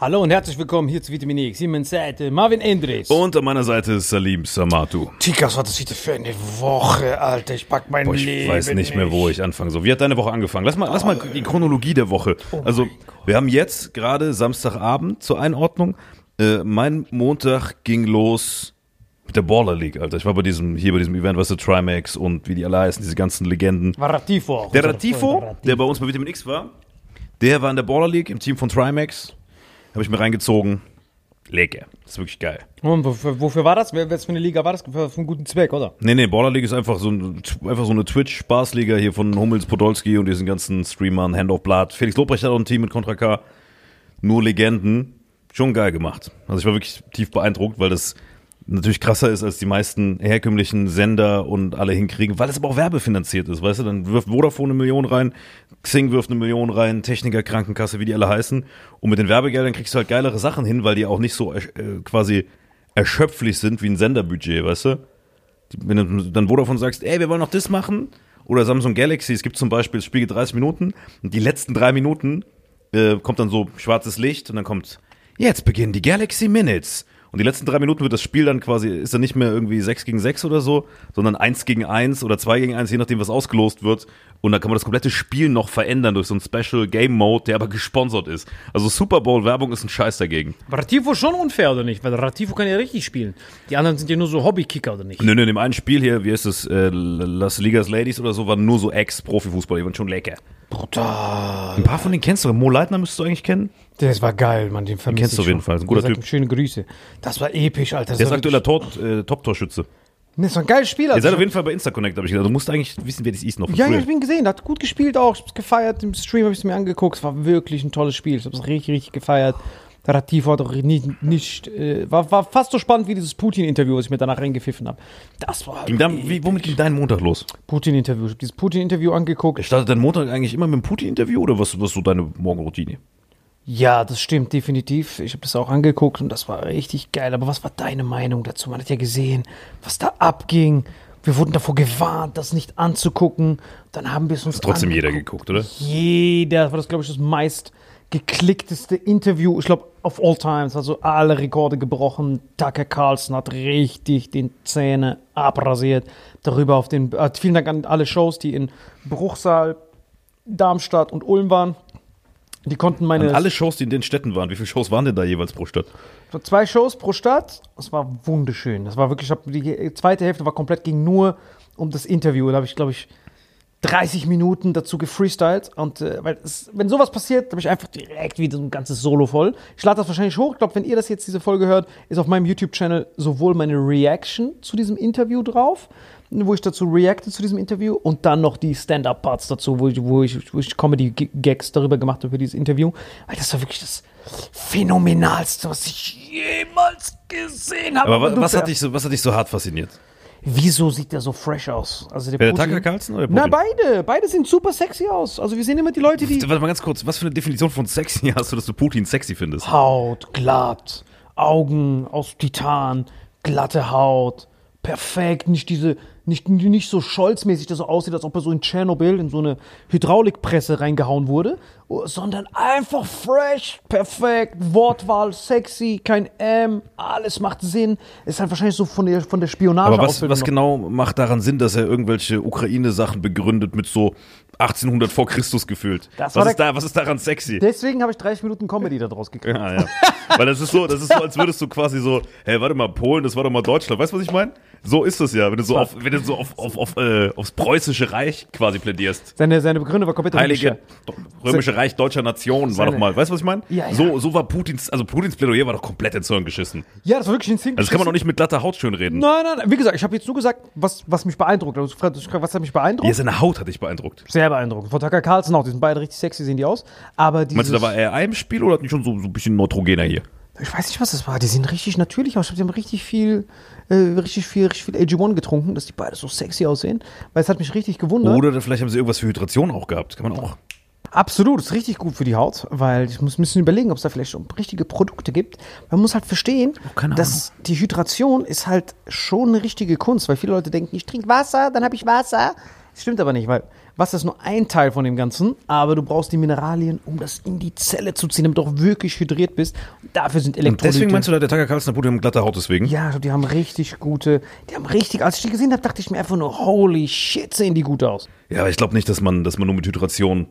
Hallo und herzlich willkommen hier zu Vitamin X. Hier meine Seite Marvin Endres. Und an meiner Seite ist Salim Samatu. Tikas, was das wieder für eine Woche, Alter. Ich pack mein Boah, ich Leben weiß nicht mehr, wo ich anfangen soll. Wie hat deine Woche angefangen? Lass mal, lass mal die Chronologie der Woche. also, wir haben jetzt gerade Samstagabend zur Einordnung. Äh, mein Montag ging los mit der Baller League, Alter. Ich war bei diesem, hier bei diesem Event, weißt du, Trimax und wie die alle heißen, diese ganzen Legenden. War Ratifo. Der Ratifo, der bei uns bei Vitamin X war, der war in der Baller League im Team von Trimax. Habe ich mir reingezogen. Lecker. Das ist wirklich geil. Und wofür, wofür war das? Wer, was für eine Liga war das? Für, einen guten Zweck, oder? Nee, nee, Baller League ist einfach so, ein, einfach so eine Twitch-Spaßliga hier von Hummels, Podolski und diesen ganzen Streamern, Hand of Blood. Felix Lobrecht hat auch ein Team mit Contra K. Nur Legenden. Schon geil gemacht. Also ich war wirklich tief beeindruckt, weil das natürlich krasser ist, als die meisten herkömmlichen Sender und alle hinkriegen, weil es aber auch werbefinanziert ist, weißt du? Dann wirft Vodafone eine Million rein, Xing wirft eine Million rein, Techniker, Krankenkasse, wie die alle heißen. Und mit den Werbegeldern kriegst du halt geilere Sachen hin, weil die auch nicht so äh, quasi erschöpflich sind wie ein Senderbudget, weißt du? Wenn du dann Vodafone sagst, ey, wir wollen noch das machen, oder Samsung Galaxy, es gibt zum Beispiel, das Spiel geht 30 Minuten, und die letzten drei Minuten äh, kommt dann so schwarzes Licht und dann kommt, jetzt beginnen die Galaxy Minutes. Und die letzten drei Minuten wird das Spiel dann quasi, ist dann nicht mehr irgendwie 6 gegen 6 oder so, sondern 1 gegen 1 oder 2 gegen 1, je nachdem, was ausgelost wird. Und dann kann man das komplette Spiel noch verändern durch so einen Special Game Mode, der aber gesponsert ist. Also Super Bowl Werbung ist ein Scheiß dagegen. War Ratifo schon unfair, oder nicht? Weil Ratifo kann ja richtig spielen. Die anderen sind ja nur so Hobbykicker, oder nicht? Nö, nö, in dem einen Spiel hier, wie ist es, äh, Las Ligas Ladies oder so, waren nur so Ex-Profifußballer, die waren schon lecker. Brutal. Ein paar von denen kennst du. Mo Leitner müsstest du eigentlich kennen. Das war geil, man. Den vermisst kennst du auf jeden Fall. Ist ein guter Typ. Schöne Grüße. Das war episch, Alter. Das Der ist aktueller Tor, äh, Top-Torschütze. Wirklich- Das war ein geiles Spiel. Ihr Also seid auf jeden Fall bei Instaconnect, habe ich gesagt. Du musst eigentlich wissen, wer das ist noch Ja, ja, früher. ich bin gesehen, hat gut gespielt auch. Ich hab's gefeiert, im Stream habe ich es mir angeguckt. Es war wirklich ein tolles Spiel. Ich habe es richtig, richtig gefeiert. Der Ratifo hat auch nicht, nicht äh, war, war fast so spannend wie dieses Putin-Interview, was ich mir danach reingepfiffen habe. Das war Ging dann, wie, womit ging dein Montag los? Putin-Interview. Ich habe dieses Putin-Interview angeguckt. Startet dein Montag eigentlich immer mit dem Putin-Interview oder was, was ist so deine Morgenroutine? Ja, das stimmt definitiv. Ich habe das auch angeguckt und das war richtig geil. Aber was war deine Meinung dazu? Man hat ja gesehen, was da abging. Wir wurden davor gewarnt, das nicht anzugucken. Dann haben wir es uns Trotzdem jeder angeguckt. geguckt, oder? Jeder, das war das, glaube ich, das meist geklickteste Interview, ich glaube, of all times, also alle Rekorde gebrochen. Tucker Carlson hat richtig den Zähne abrasiert. Darüber auf den, äh, vielen Dank an alle Shows, die in Bruchsal, Darmstadt und Ulm waren. Die konnten meine Und alle Shows, die in den Städten waren, wie viele Shows waren denn da jeweils pro Stadt? so zwei Shows pro Stadt. Das war wunderschön. Das war wirklich, die zweite Hälfte war komplett, ging nur um das Interview. Da habe ich, glaube ich, 30 Minuten dazu gefreestylt. Und äh, weil es, wenn sowas passiert, habe ich einfach direkt wieder so ein ganzes Solo voll. Ich lade das wahrscheinlich hoch. Ich glaube, wenn ihr das jetzt diese Folge hört, ist auf meinem YouTube-Channel sowohl meine Reaction zu diesem Interview drauf, wo ich dazu reacte zu diesem Interview und dann noch die Stand-Up-Parts dazu, wo ich, wo ich, wo ich Comedy-Gags darüber gemacht habe für dieses Interview. Weil das war wirklich das Phänomenalste, was ich jemals gesehen habe. Aber was hat, dich so, was hat dich so hart fasziniert? Wieso sieht der so fresh aus? Also der Wer, der Tucker Carlson oder der Na, Putin? beide. Beide sehen super sexy aus. Also wir sehen immer die Leute, die Warte mal ganz kurz, was für eine Definition von sexy hast du, dass du Putin sexy findest? Haut, glatt, Augen aus Titan, glatte Haut, perfekt, nicht diese, nicht, nicht so scholzmäßig, dass so aussieht, als ob er so in Tschernobyl in so eine Hydraulikpresse reingehauen wurde, sondern einfach fresh, perfekt, Wortwahl, sexy, kein M, alles macht Sinn. Ist halt wahrscheinlich so von der, von der Spionage Aber was, was genau macht daran Sinn, dass er irgendwelche Ukraine-Sachen begründet mit so 1800 vor Christus gefühlt? Das Was ist, da, was ist daran sexy? Deswegen habe ich 30 Minuten Comedy daraus gekriegt. Ja, ja. Weil das ist so, das ist so, als würdest du quasi so, hey, warte mal, Polen, das war doch mal Deutschland. Weißt du, was ich meine? So ist es ja, wenn du so auf, wenn du so auf, auf, auf äh, aufs preußische Reich quasi plädierst. Seine, seine Begründung war komplett Heilige römische Reich deutscher Nation war doch mal. Weißt du, was ich meine? Ja, ja. So, so war Putins, also Putins Plädoyer war doch komplett ins Hirn geschissen. Ja, das war wirklich ein Sinn. Also das kann man doch nicht mit glatter Haut schön reden. Nein, nein, nein. Wie gesagt, ich habe jetzt nur gesagt, was, was mich beeindruckt. Also, was hat mich beeindruckt? Ja, seine Haut hat dich beeindruckt. Sehr beeindruckend. Von Tucker Carlson auch. Die sind beide richtig sexy, sehen die aus. Aber dieses, Meinst du, da war er im Spiel oder hat nicht schon so, so ein bisschen neutrogener hier? ich weiß nicht, was das war. Die sehen richtig natürlich aus. Ich glaub, Die haben richtig viel, äh, richtig viel, richtig viel AG1 getrunken, dass die beide so sexy aussehen. Weil es hat mich richtig gewundert. Oder vielleicht haben sie irgendwas für Hydration auch gehabt. Kann man auch. Absolut, ist richtig gut für die Haut, weil ich muss ein bisschen überlegen, ob es da vielleicht schon richtige Produkte gibt. Man muss halt verstehen, keine dass die Hydration ist halt schon eine richtige Kunst, weil viele Leute denken, ich trinke Wasser, dann habe ich Wasser. Das stimmt aber nicht, weil Wasser ist nur ein Teil von dem Ganzen, aber du brauchst die Mineralien, um das in die Zelle zu ziehen, damit du auch wirklich hydriert bist. Und dafür sind Und Elektrolyte. deswegen meinst du, da der Tucker Carlson Putin mit glatter Haut deswegen? Ja, die haben richtig gute, die haben richtig, als ich die gesehen habe, dachte ich mir einfach nur, holy shit, sehen die gut aus. Ja, aber ich glaube nicht, dass man, dass man nur mit Hydration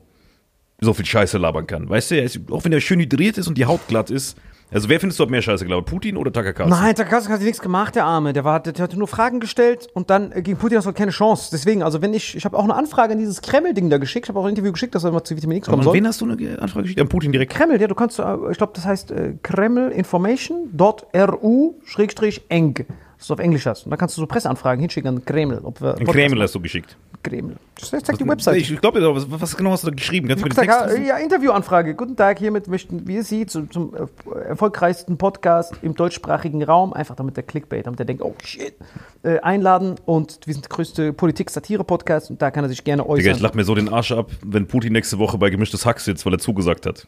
so viel Scheiße labern kann. Weißt du, auch wenn er schön hydriert ist und die Haut glatt ist. Also wer findest du hat mehr Scheiße gelabert? Putin oder Tucker Carlson? Nein, Takasik hat sich nichts gemacht, der Arme. Der, war, der, der hatte nur Fragen gestellt und dann äh, gegen Putin hast du keine Chance. Deswegen, also wenn ich, ich habe auch eine Anfrage an dieses Kreml-Ding da geschickt, ich habe auch ein Interview geschickt, dass er mal zu Vitamin X kommen An soll. wen hast du eine Anfrage geschickt? An Putin direkt? Kreml, ja, du kannst, äh, ich glaube, das heißt äh, Kreml Information.ru schrägstrich eng. Dass du auf Englisch hast. Und da kannst du so Presseanfragen hinschicken an Kreml. Ob wir In Kreml hast du geschickt. Kreml. Das zeigt die Website. Ich glaube, was, was genau hast du da geschrieben? Kannst du Text lesen? ja, Interviewanfrage. Guten Tag, hiermit möchten wir Sie zum, zum äh, erfolgreichsten Podcast im deutschsprachigen Raum, einfach damit der Clickbait, damit er denkt, oh shit, äh, einladen. Und wir sind der größte Politik-Satire-Podcast und da kann er sich gerne Digga, ich äußern. lach mir so den Arsch ab, wenn Putin nächste Woche bei Gemischtes Hack sitzt, weil er zugesagt hat.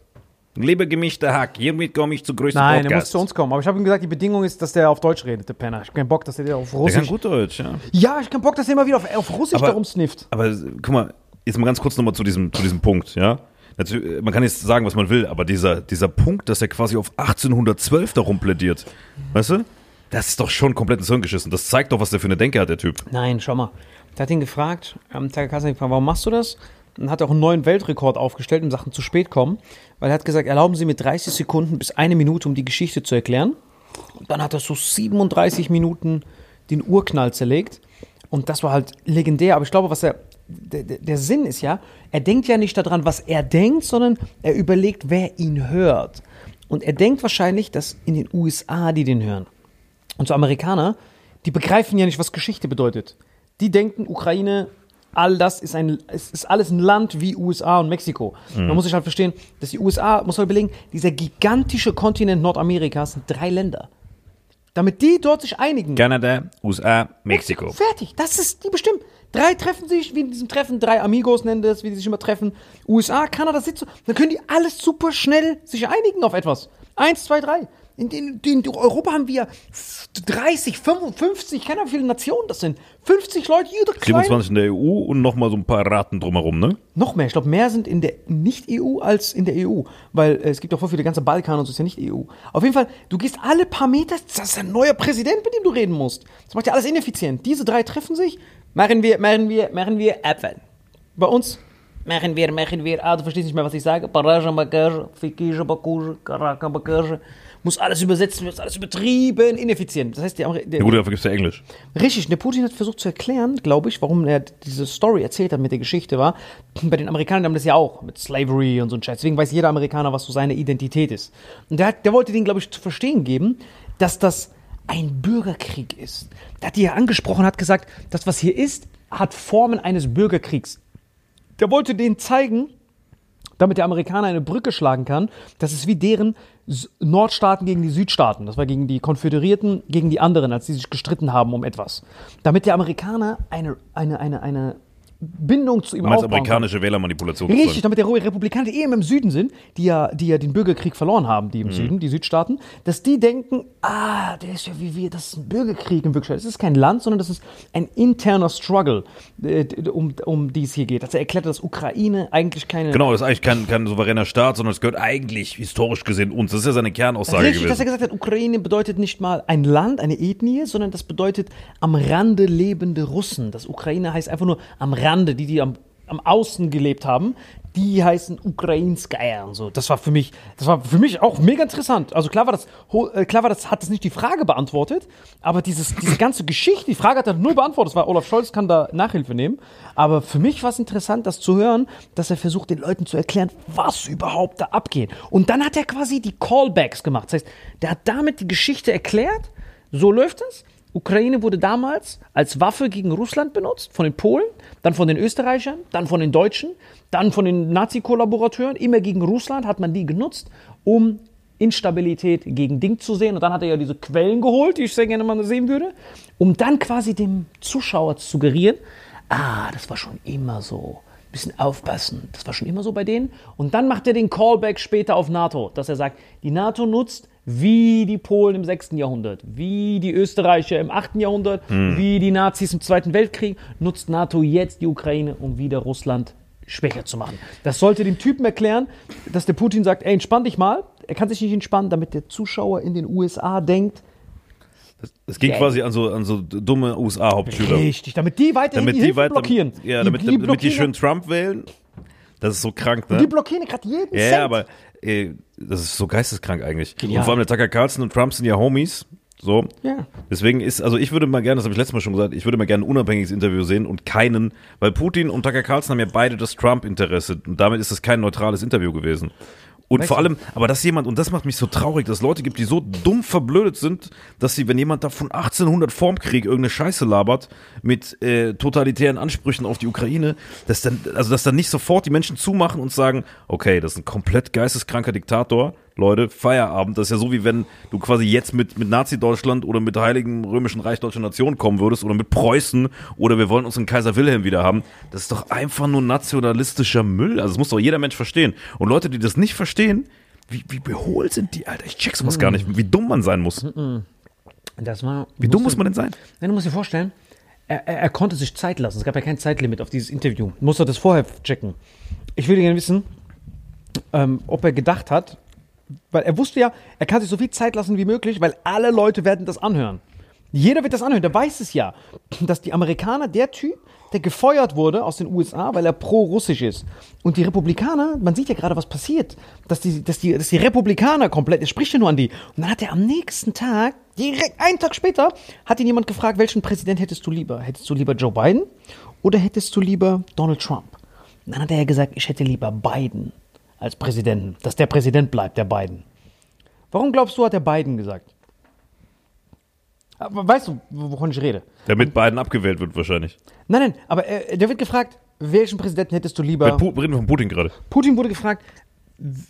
Liebe gemischter Hack, hiermit komme ich zu größten Nein, er muss Podcast. zu uns kommen. Aber ich habe ihm gesagt, die Bedingung ist, dass der auf Deutsch redet, der Penner. Ich habe keinen Bock, dass er der auf Der Russisch. kann gut Deutsch, ja. Ja, ich habe keinen Bock, dass er immer wieder auf, auf Russisch Aber- darum snifft. Aber guck mal, jetzt mal ganz kurz nochmal zu diesem, zu diesem Punkt, ja. Natürlich, man kann jetzt sagen, was man will, aber dieser, dieser Punkt, dass er quasi auf 1812 darum plädiert, weißt du? Das ist doch schon komplett ins Hirn geschissen. Das zeigt doch, was der für eine Denke hat, der Typ. Nein, schau mal. Der hat ihn gefragt, ähm, hat ihn gefragt, warum machst du das? Und hat auch einen neuen Weltrekord aufgestellt in Sachen zu spät kommen, weil er hat gesagt, erlauben Sie mir 30 Sekunden bis eine Minute, um die Geschichte zu erklären. Und dann hat er so 37 Minuten den Urknall zerlegt. Und das war halt legendär. Aber ich glaube, was er, der, der, Sinn ist ja, er denkt ja nicht daran, was er denkt, sondern er überlegt, wer ihn hört. Und er denkt wahrscheinlich, dass in den USA die den hören. Und so Amerikaner, die begreifen ja nicht, was Geschichte bedeutet. Die denken, Ukraine, all das ist ein, es ist alles ein Land wie USA und Mexiko. Man muss sich halt verstehen, dass die USA, muss man überlegen, dieser gigantische Kontinent Nordamerikas sind drei Länder. Damit die dort sich einigen. Kanada, USA, Mexiko. Fertig. Das ist die bestimmt. Drei treffen sich, wie in diesem Treffen, drei Amigos nennen das, wie die sich immer treffen. USA, Kanada, sitzt so. Dann können die alles super schnell sich einigen auf etwas. Eins, zwei, drei. In, in, in Europa haben wir 30, 55, keine Ahnung, wie viele Nationen das sind. 50 Leute, jeder kleine. 27 in der EU und nochmal so ein paar Raten drumherum, ne? Noch mehr. Ich glaube, mehr sind in der Nicht-EU als in der EU. Weil äh, es gibt auch voll viele ganze Balkan und so ist ja nicht EU. Auf jeden Fall, du gehst alle paar Meter, das ist ein neuer Präsident, mit dem du reden musst. Das macht ja alles ineffizient. Diese drei treffen sich, machen wir, machen wir, machen wir Äpfel. Bei uns machen wir, machen wir, ah, du verstehst nicht mehr, was ich sage. Paraja, Bagage, Fikische, Bakuje, Karaka, Bagage. Muss alles übersetzen, muss alles übertrieben, ineffizient. Das heißt, der, der, Ja gut, dafür gibt's ja Englisch. Richtig, der Putin hat versucht zu erklären, glaube ich, warum er diese Story erzählt hat mit der Geschichte war. Bei den Amerikanern haben das ja auch mit Slavery und so ein Scheiß. Deswegen weiß jeder Amerikaner, was so seine Identität ist. Und der, hat, der wollte denen, glaube ich, zu verstehen geben, dass das ein Bürgerkrieg ist. Der hat die ja angesprochen, hat gesagt, das, was hier ist, hat Formen eines Bürgerkriegs. Der wollte denen zeigen, damit der Amerikaner eine Brücke schlagen kann, das ist wie deren Nordstaaten gegen die Südstaaten. Das war gegen die Konföderierten, gegen die anderen, als sie sich gestritten haben um etwas. Damit der Amerikaner eine, eine, eine, eine Bindung zu ihm Du meinst aufbauen kann. amerikanische Wählermanipulation. Richtig, damit der Republikaner, die eben im Süden sind, die ja, die ja den Bürgerkrieg verloren haben, Mhm. die im Süden, die Südstaaten, dass die denken, ah, der ist ja wie wir, das ist ein Bürgerkrieg in Wirklichkeit. Das ist kein Land, sondern das ist ein interner Struggle, äh, um, um die es hier geht. Dass er erklärt, dass Ukraine eigentlich keine Genau, das ist eigentlich kein, kein souveräner Staat, sondern es gehört eigentlich historisch gesehen uns. Das ist ja seine Kernaussage Richtig, dass er gewesen. gesagt hat, Ukraine bedeutet nicht mal ein Land, eine Ethnie, sondern das bedeutet am Rande lebende Russen. Das Ukraine heißt einfach nur am Rande, die, die am, am Außen gelebt haben, die heißen Ukrainskaya und so. Das war für mich, das war für mich auch mega interessant. Also klar war das, äh, klar war das, hat das nicht die Frage beantwortet, aber dieses, diese ganze Geschichte, die Frage hat er null beantwortet. Das war Olaf Scholz kann da Nachhilfe nehmen. Aber für mich war es interessant, das zu hören, dass er versucht, den Leuten zu erklären, was überhaupt da abgeht. Und dann hat er quasi die Callbacks gemacht. Das heißt, der hat damit die Geschichte erklärt. So läuft es. Ukraine wurde damals als Waffe gegen Russland benutzt, von den Polen, dann von den Österreichern, dann von den Deutschen, dann von den Nazi-Kollaborateuren. Immer gegen Russland hat man die genutzt, um Instabilität gegen Ding zu sehen. Und dann hat er ja diese Quellen geholt, die ich sehr gerne mal sehen würde, um dann quasi dem Zuschauer zu suggerieren, ah, das war schon immer so. Ein bisschen aufpassen. Das war schon immer so bei denen. Und dann macht er den Callback später auf NATO, dass er sagt, die NATO nutzt wie die Polen im 6. Jahrhundert, wie die Österreicher im 8. Jahrhundert, wie die Nazis im Zweiten Weltkrieg, nutzt NATO jetzt die Ukraine, um wieder Russland schwächer zu machen. Das sollte dem Typen erklären, dass der Putin sagt, ey, entspann dich mal. Er kann sich nicht entspannen, damit der Zuschauer in den USA denkt, Es ging Ja. quasi an so, an so dumme USA-Hauptschüler. richtig, damit die weiterhin Damit die, die weiter, blockieren. ja, damit, damit die blockieren- schön Trump wählen. Das ist so krank, ne? Die blockieren gerade jeden Ja, Cent. ja, aber äh, das ist so geisteskrank eigentlich. Genial. Und vor allem der Tucker Carlson und Trump sind ja Homies. So. Ja. Deswegen ist, also ich würde mal gerne, das habe ich letztes Mal schon gesagt, ich würde mal gerne ein unabhängiges Interview sehen und keinen, weil Putin und Tucker Carlson haben ja beide das Trump-Interesse und damit ist es kein neutrales Interview gewesen. Und vor allem, aber dass jemand, und das macht mich so traurig, dass es Leute gibt, die so dumm verblödet sind, dass sie, wenn jemand da von 1800 vorm Krieg irgendeine Scheiße labert, mit äh, totalitären Ansprüchen auf die Ukraine, dass dann, also dass dann nicht sofort die Menschen zumachen und sagen, okay, das ist ein komplett geisteskranker Diktator, Leute, Feierabend. Das ist ja so, wie wenn du quasi jetzt mit, mit Nazi-Deutschland oder mit Heiligen Römischen Reich Deutscher Nation kommen würdest oder mit Preußen oder wir wollen unseren Kaiser Wilhelm wieder haben. Das ist doch einfach nur nationalistischer Müll. Also das muss doch jeder Mensch verstehen. Und Leute, die das nicht verstehen, wie, wie beholt sind die, Alter? Ich check sowas gar nicht, wie dumm man sein muss. Das war, Wie dumm muss man denn sein? Nein, du musst dir vorstellen, er, er, er konnte sich Zeit lassen. Es gab ja kein Zeitlimit auf dieses Interview. Muss er das vorher checken. Ich würde gerne wissen, ähm, ob er gedacht hat, weil er wusste ja, er kann sich so viel Zeit lassen wie möglich, weil alle Leute werden das anhören. Jeder wird das anhören, der weiß es ja, dass die Amerikaner, der Typ, der gefeuert wurde aus den USA, weil er pro-russisch ist. Und die Republikaner, man sieht ja gerade, was passiert, dass die, dass die, dass die Republikaner komplett, er spricht ja nur an die. Und dann hat er am nächsten Tag, direkt einen Tag später, hat ihn jemand gefragt, welchen Präsident hättest du lieber? Hättest du lieber Joe Biden oder hättest du lieber Donald Trump? Und dann hat er ja gesagt, ich hätte lieber Biden als Präsidenten, dass der Präsident bleibt, der Biden. Warum glaubst du, hat er Biden gesagt? Aber weißt du, wovon ich rede? Damit Biden abgewählt wird wahrscheinlich. Nein, nein, aber äh, der wird gefragt, welchen Präsidenten hättest du lieber? Pu reden wir von Putin gerade. Putin wurde gefragt,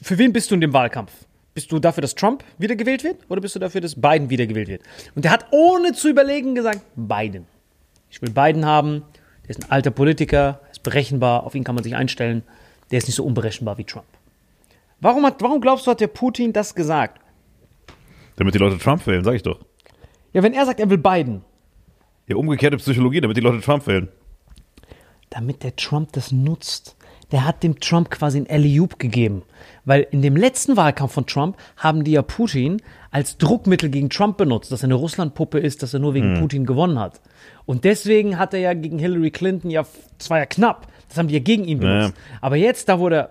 für wen bist du in dem Wahlkampf? Bist du dafür, dass Trump wiedergewählt wird oder bist du dafür, dass Biden wiedergewählt wird? Und der hat ohne zu überlegen gesagt, Biden. Ich will Biden haben. Der ist ein alter Politiker, ist berechenbar, auf ihn kann man sich einstellen. Der ist nicht so unberechenbar wie Trump. Warum, hat, warum glaubst du, hat der Putin das gesagt? Damit die Leute Trump wählen, sag ich doch. Ja, wenn er sagt, er will Biden, Ja, umgekehrte Psychologie, damit die Leute Trump wählen. damit der Trump das nutzt. Der hat dem Trump quasi ein Alley-oop gegeben. Weil in dem letzten Wahlkampf von Trump haben die ja Putin als Druckmittel gegen Trump benutzt, dass er eine Russlandpuppe ist, dass er nur wegen Putin gewonnen hat. Und deswegen hat er ja gegen Hillary Clinton ja, es war ja knapp, das haben die ja gegen ihn benutzt. Aber jetzt, da wo der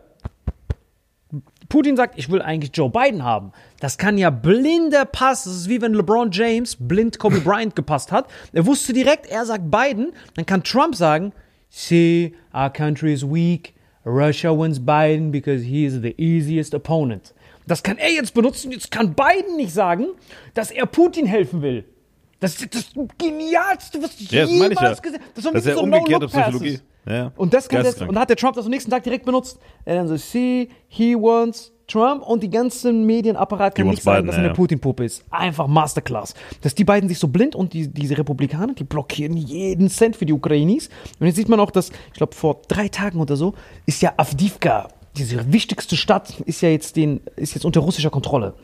Putin sagt, ich will eigentlich Joe Biden haben. Das kann ja blinder Pass. Das ist wie wenn LeBron James blind Kobe Bryant gepasst hat. Er wusste direkt, er sagt Biden. Dann kann Trump sagen, see, our country is weak. Russia wins Biden because he is the easiest opponent. Das kann er jetzt benutzen. Jetzt kann Biden nicht sagen, dass er Putin helfen will. Das ist das Genialste, was ich Ja, jemals ja. gesehen habe. Das, ist so umgekehrte No-Look-Passes. Psychologie. Ja. Und das kann Geisteskrank. und da hat der Trump das am nächsten Tag direkt benutzt. Er dann so, see, he wants Trump und die ganzen Medienapparat kann He nicht sagen, Biden, dass er eine ja. Putin-Puppe ist. Einfach Masterclass. Dass die beiden sich so blind und die, diese Republikaner, die blockieren jeden Cent für die Ukrainis. Und jetzt sieht man auch, dass, ich glaube, vor drei Tagen oder so, ist ja Avdivka, diese wichtigste Stadt, ist ja jetzt, den, ist jetzt unter russischer Kontrolle.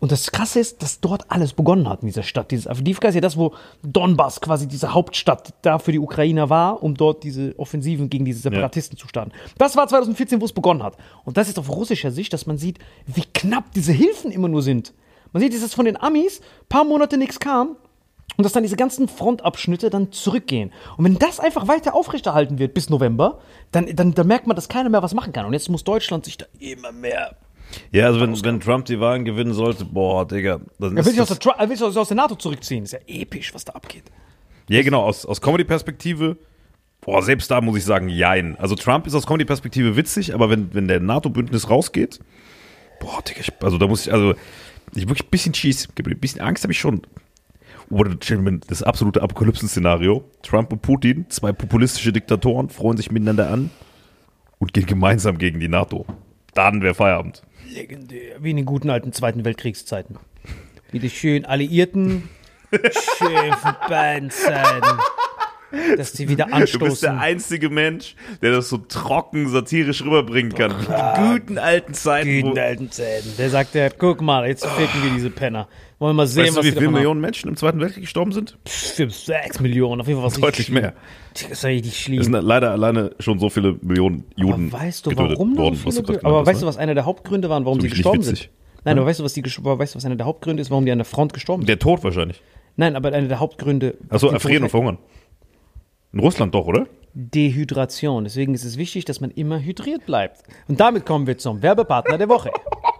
Und das Krasse ist, dass dort alles begonnen hat in dieser Stadt. Dieses Avdivka ist ja das, wo Donbass quasi diese Hauptstadt da für die Ukrainer war, um dort diese Offensiven gegen diese Separatisten zu starten. Das war 2014, wo es begonnen hat. Und das ist auf russischer Sicht, dass man sieht, wie knapp diese Hilfen immer nur sind. Man sieht, dass von den Amis paar Monate nichts kam und dass dann diese ganzen Frontabschnitte dann zurückgehen. Und wenn das einfach weiter aufrechterhalten wird bis November, dann, dann, dann merkt man, dass keiner mehr was machen kann. Und jetzt muss Deutschland sich da immer mehr. Ja, also wenn, wenn Trump die Wahlen gewinnen sollte, boah, Digga. Dann Er will ist sich aus das, der, er will sich aus der NATO zurückziehen. Ist ja episch, was da abgeht. ja, genau, aus, aus Comedy-Perspektive, boah, selbst da muss ich sagen, jein. Also Trump ist aus Comedy-Perspektive witzig, aber wenn, wenn der NATO-Bündnis rausgeht, boah, Digga, ich, also da muss ich, also, ich wirklich ein bisschen Cheese, ein bisschen Angst habe ich schon. Oder das absolute Apokalypsen-Szenario. Trump und Putin, zwei populistische Diktatoren, freuen sich miteinander an und gehen gemeinsam gegen die NATO. Dann wäre Feierabend. Legendär. Wie in den guten alten Zweiten Weltkriegszeiten. Wie die schönen Alliierten schön beiden Seiten dass sie wieder Du bist der anstoßen. einzige Mensch, der das so trocken, satirisch rüberbringen kann. Die guten alten Zeiten. Guten wo, alten Zähnen. Der sagt, ja, guck mal, jetzt ficken wir diese Penner. Wollen wir mal sehen, weißt du, was wie viele davon haben. Millionen Menschen im Zweiten Weltkrieg gestorben sind? Für sechs Millionen, auf jeden Fall was Deutlich mehr. Das ist richtig schlimm. Es sind leider alleine schon so viele Millionen Juden Aber weißt du, warum worden. was viele, gerade Aber weißt hast, du, ne? was einer der Hauptgründe waren, warum So sie gestorben sind? Nein, aber weißt du, was die, weißt du, was einer der Hauptgründe ist, warum die an der Front gestorben sind? Der Tod wahrscheinlich. Nein, aber einer der Hauptgründe. Achso, was erfrieren und verhungern. In Russland doch, oder? Dehydration. Deswegen ist es wichtig, dass man immer hydriert bleibt. Und damit kommen wir zum Werbepartner der Woche.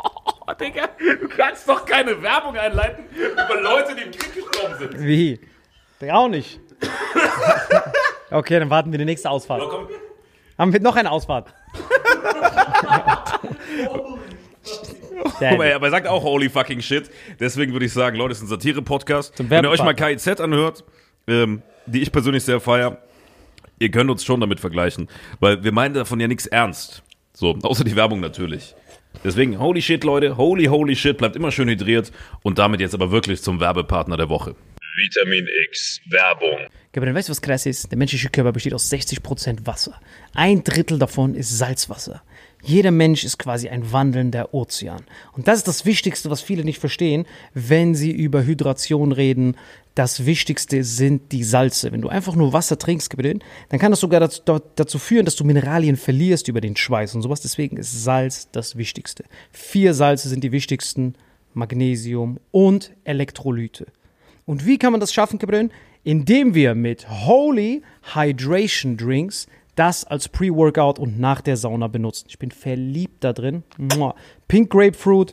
Oh, Digga, du kannst doch keine Werbung einleiten über Leute, die im Krieg gestorben sind. Wie? Der auch nicht. Okay, dann warten wir die nächste Ausfahrt. komm. Haben wir noch eine Ausfahrt? Guck mal, aber er sagt auch holy fucking shit. Deswegen würde ich sagen, Leute, es ist ein Satire-Podcast. Wenn ihr euch mal. KIZ anhört, ähm, die ich persönlich sehr feier, ihr könnt uns schon damit vergleichen. Weil wir meinen davon ja nichts ernst. So, außer die Werbung natürlich. Deswegen, holy shit, Leute, holy, holy shit, bleibt immer schön hydriert. Und damit jetzt aber wirklich zum Werbepartner der Woche. Vitamin X Werbung. Aber dann weißt du, was krass ist? Der menschliche Körper besteht aus 60% Wasser. Ein Drittel davon ist Salzwasser. Jeder Mensch ist quasi ein wandelnder Ozean. Und das ist das Wichtigste, was viele nicht verstehen, wenn sie über Hydration reden. Das Wichtigste sind die Salze. Wenn du einfach nur Wasser trinkst, dann kann das sogar dazu, führen, dass du Mineralien verlierst über den Schweiß und sowas. Deswegen ist Salz das Wichtigste. Vier Salze sind die wichtigsten. Magnesium und Elektrolyte. Und wie kann man das schaffen, Gabriel? Indem wir mit Holy Hydration Drinks das als Pre-Workout und nach der Sauna benutzen. Ich bin verliebt da drin. Pink Grapefruit,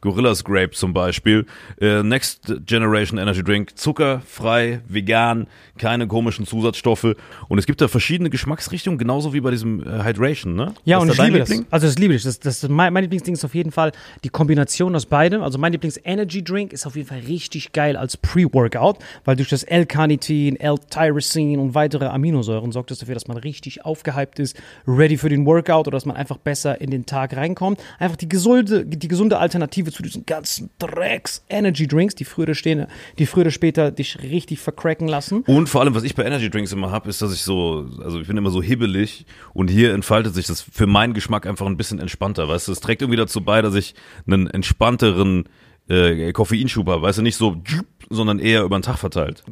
Gorillas Grape zum Beispiel. Äh, Next Generation Energy Drink. Zuckerfrei, vegan, keine komischen Zusatzstoffe. Und es gibt da verschiedene Geschmacksrichtungen, genauso wie bei diesem äh, Hydration, ne? Ja, und ich liebe das. Liebling? Also das liebe ich. Das, das, mein, mein Lieblingsding ist auf jeden Fall die Kombination aus beidem. Also mein Lieblings-Energy-Drink ist auf jeden Fall richtig geil als Pre-Workout, weil durch das L-Carnitin, L-Tyrosin und weitere Aminosäuren sorgt das dafür, dass man richtig aufgehypt ist, ready für den Workout oder dass man einfach besser in den Tag reinkommt. Einfach die gesunde, die gesunde Alternative zu diesen ganzen Drecks-Energy-Drinks, die früher stehen, die früher oder später dich richtig vercracken lassen. Und vor allem, was ich bei Energy Drinks immer habe, ist, dass ich so, also ich bin immer so hibbelig und hier entfaltet sich das für meinen Geschmack einfach ein bisschen entspannter, weißt du? Es trägt irgendwie dazu bei, dass ich einen entspannteren äh, Koffeinschub weißt du, nicht so, sondern eher über den Tag verteilt.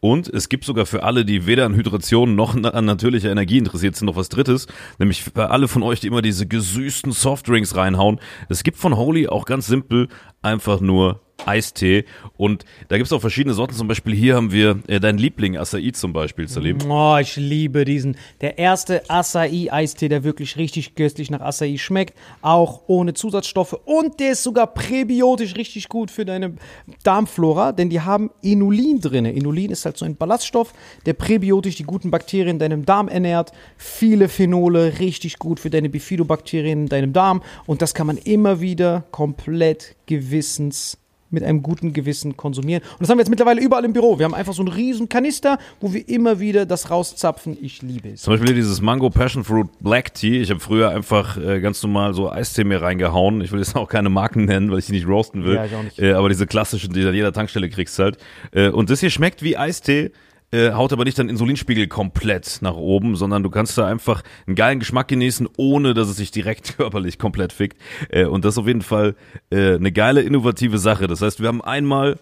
Und es gibt sogar für alle, die weder an Hydration noch an natürlicher Energie interessiert sind, noch was Drittes, nämlich für alle von euch, die immer diese gesüßten Softdrinks reinhauen. Es gibt von Holy auch ganz simpel einfach nur Eistee und da gibt's auch verschiedene Sorten, zum Beispiel hier haben wir äh, dein Liebling Acai zum Beispiel, Salim. Oh, ich liebe diesen. Der erste Acai-Eistee, der wirklich richtig köstlich nach Acai schmeckt, auch ohne Zusatzstoffe. Und der ist sogar präbiotisch richtig gut für deine Darmflora, denn die haben Inulin drin. Inulin ist halt so ein Ballaststoff, der präbiotisch die guten Bakterien in deinem Darm ernährt. Viele Phenole, richtig gut für deine Bifidobakterien in deinem Darm. Und das kann man immer wieder komplett gewissens mit einem guten Gewissen konsumieren. Und das haben wir jetzt mittlerweile überall im Büro. Wir haben einfach so einen riesen Kanister, wo wir immer wieder das rauszapfen. Ich liebe es. Zum Beispiel hier dieses Mango Passion Fruit Black Tea. Ich habe früher einfach äh, ganz normal so Eistee mir reingehauen. Ich will jetzt auch keine Marken nennen, weil ich die nicht roasten will. Ja, ich auch nicht. Äh, aber diese klassischen, die du an jeder Tankstelle kriegst halt. Äh, und das hier schmeckt wie Eistee. Äh, haut aber nicht deinen Insulinspiegel komplett nach oben, sondern du kannst da einfach einen geilen Geschmack genießen, ohne dass es sich direkt körperlich komplett fickt. Äh, und das ist auf jeden Fall äh, eine geile, innovative Sache. Das heißt, wir haben einmal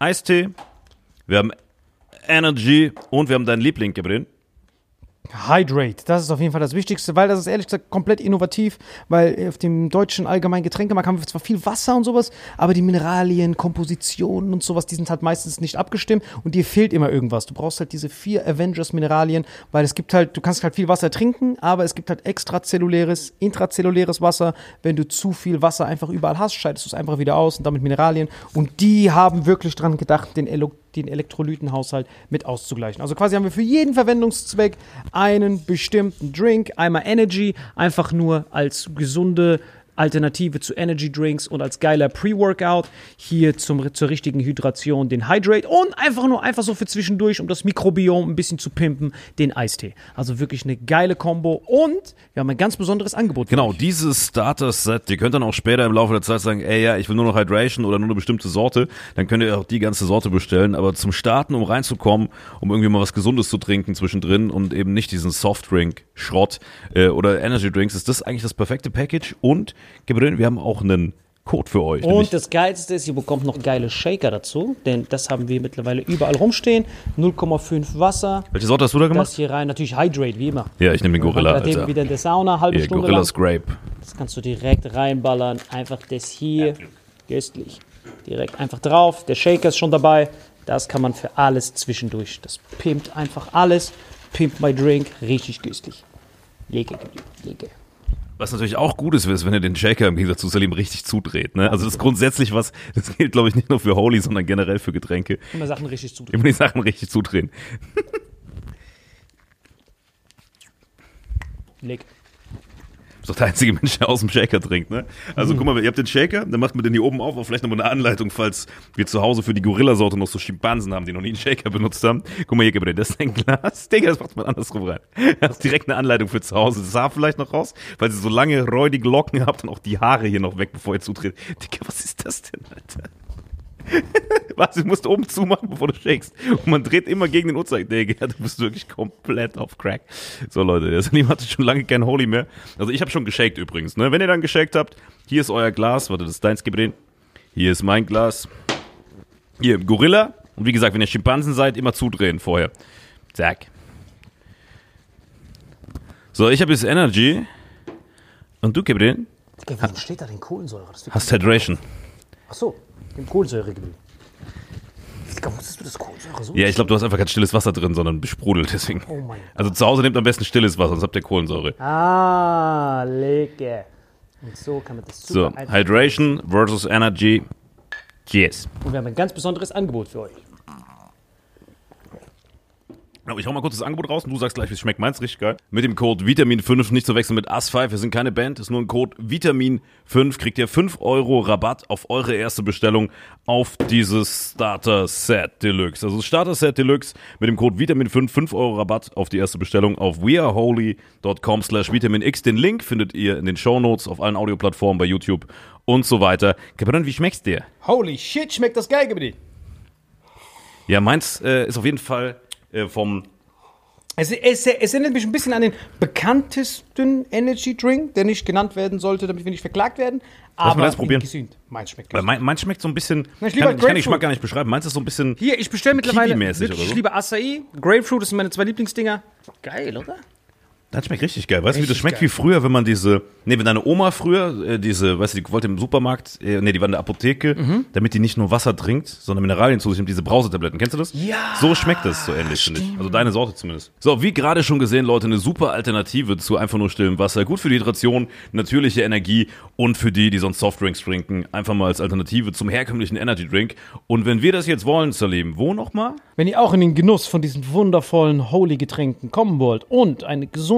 Eistee, wir haben Energy und wir haben deinen Liebling, Gabriel. Hydrate, das ist auf jeden Fall das Wichtigste, weil das ist ehrlich gesagt komplett innovativ, weil auf dem deutschen allgemeinen Getränkemarkt haben wir zwar viel Wasser und sowas, aber die Mineralien, Kompositionen und sowas, die sind halt meistens nicht abgestimmt und dir fehlt immer irgendwas. Du brauchst halt diese vier Avengers-Mineralien, weil es gibt halt, du kannst halt viel Wasser trinken, aber es gibt halt extrazelluläres, intrazelluläres Wasser. Wenn du zu viel Wasser einfach überall hast, scheidest du es einfach wieder aus und damit Mineralien. Und die haben wirklich dran gedacht, den Elo den Elektrolytenhaushalt mit auszugleichen. Also quasi haben wir für jeden Verwendungszweck einen bestimmten Drink, einmal Energy, einfach nur als gesunde Alternative zu Energy Drinks und als geiler Pre-Workout. Hier zum, zur richtigen Hydration den Hydrate und einfach nur einfach so für zwischendurch, um das Mikrobiom ein bisschen zu pimpen, den Eistee. Also wirklich eine geile Kombo und wir haben ein ganz besonderes Angebot. Genau, dieses Starter-Set, ihr könnt dann auch später im Laufe der Zeit sagen, ey ja, ich will nur noch Hydration oder nur eine bestimmte Sorte, dann könnt ihr auch die ganze Sorte bestellen, aber zum Starten, um reinzukommen, um irgendwie mal was Gesundes zu trinken zwischendrin und eben nicht diesen Softdrink-Schrott äh, oder Energy Drinks, ist das eigentlich das perfekte Package und Gabriel, wir haben auch einen Code für euch. Und das Geilste ist, ihr bekommt noch geile Shaker dazu, denn das haben wir mittlerweile überall rumstehen. 0,5 Wasser. welche Sorte hast du da Das gemacht? hier rein, natürlich Hydrate, wie immer. Ja, ich nehme den Gorilla, eben Alter. wieder in der Sauna, halbe Hier, Stunde Gorilla lang. Scrape. Das kannst du direkt reinballern. Einfach das hier, köstlich. Direkt einfach drauf. Der Shaker ist schon dabei. Das kann man für alles zwischendurch. Das pimpt einfach alles. Pimpt my drink. Richtig köstlich. Lecker, lecker. Was natürlich auch gut ist, ist, wenn ihr den Shaker im Gegensatz zu Salim richtig zudreht. Ne? Also das ist grundsätzlich was, das gilt glaube ich nicht nur für Holy, sondern generell für Getränke. Immer Sachen richtig zudrücken. Immer die Sachen richtig zudrehen. Lecker. Das ist doch der einzige Mensch, der aus dem Shaker trinkt, ne? Also guck mal, ihr habt den Shaker, dann macht man den hier oben auf, auch vielleicht nochmal eine Anleitung, falls wir zu Hause für die Gorilla-Sorte noch so Schimpansen haben, die noch nie einen Shaker benutzt haben. Guck mal hier, Gabriel, das ist ein Glas. Digga, das macht man andersrum rein. Das ist direkt eine Anleitung für zu Hause. Das Haar vielleicht noch raus, weil ihr so lange räudige Locken habt und auch die Haare hier noch weg, bevor ihr zutritt. Digga, was ist das denn, Alter? Was, du musst oben zumachen, bevor du shakest. Und man dreht immer gegen den Uhrzeiger. Digga, du bist wirklich komplett auf Crack. So, Leute, der Salim hatte schon lange kein Holy mehr. Also ich habe schon geshakt übrigens. Ne? Wenn ihr dann geshakt habt, hier ist euer Glas. Warte, das ist deins, Gabriel. Hier ist mein Glas. Hier, Gorilla. Und wie gesagt, wenn ihr Schimpansen seid, immer zudrehen vorher. Zack. So, ich habe jetzt Energy. Und du, Gabriel, warum steht da denn Kohlensäure? Hast Hydration. Ach so, dem Kohlensäure gebildet. Digga, wusstest du das Kohlensäure so? Ja, ich glaube, du hast einfach kein stilles Wasser drin, sondern besprudelt, deswegen. Oh mein Also zu Hause nehmt am besten stilles Wasser, sonst habt ihr Kohlensäure. Ah, lecker. Und so kann man das So, super einfach- Hydration versus Energy. Yes. Und wir haben ein ganz besonderes Angebot für euch. Aber ich hau mal kurz das Angebot raus und du sagst gleich, wie es schmeckt. Meins richtig geil. Mit dem Code Vitamin5 nicht zu wechseln mit AS5. Wir sind keine Band, ist nur ein Code Vitamin5. Kriegt ihr 5 Euro Rabatt auf eure erste Bestellung auf dieses Starter Set Deluxe. Also das Starter Set Deluxe mit dem Code Vitamin5 5 Euro Rabatt auf die erste Bestellung auf weareholy.com slash vitaminx. Den Link findet ihr in den Shownotes auf allen Audioplattformen bei YouTube und so weiter. Kapitän, wie schmeckt's dir? Holy shit, schmeckt das geil, Gebedi. Ja, meins äh, ist auf jeden Fall äh, vom Es, es, es erinnert mich ein bisschen an den bekanntesten Energy Drink, der nicht genannt werden sollte, damit wir nicht verklagt werden. Aber das probieren? gesünd. Meins schmeckt Weil mein, mein schmeckt so ein bisschen. Na, ich kann, ich kann den. Geschmack gar nicht beschreiben. Meins ist so ein bisschen. Hier, ich bestelle mittlerweile wirklich, so? ich liebe Acai, Grapefruit, das sind meine zwei Lieblingsdinger. Geil, oder? Das schmeckt richtig geil. Weißt du, wie das schmeckt geil. wie früher, wenn man diese. Nee, wenn deine Oma früher, äh, diese, weißt du, die wollte im Supermarkt, äh, nee, die war in der Apotheke, Mhm. damit die nicht nur Wasser trinkt, sondern Mineralien zu sich nimmt, diese Brausetabletten. Kennst du das? Ja, So schmeckt das so ähnlich, finde ich. Also deine Sorte zumindest. So, wie gerade schon gesehen, Leute, eine super Alternative zu einfach nur stillem Wasser. Gut für die Hydration, natürliche Energie und für die, die sonst Softdrinks trinken, einfach mal als Alternative zum herkömmlichen Energy Drink. Und wenn wir das jetzt wollen, Salim, wo nochmal? Wenn ihr auch in den Genuss von diesen wundervollen Holy-Getränken kommen wollt und eine gesunde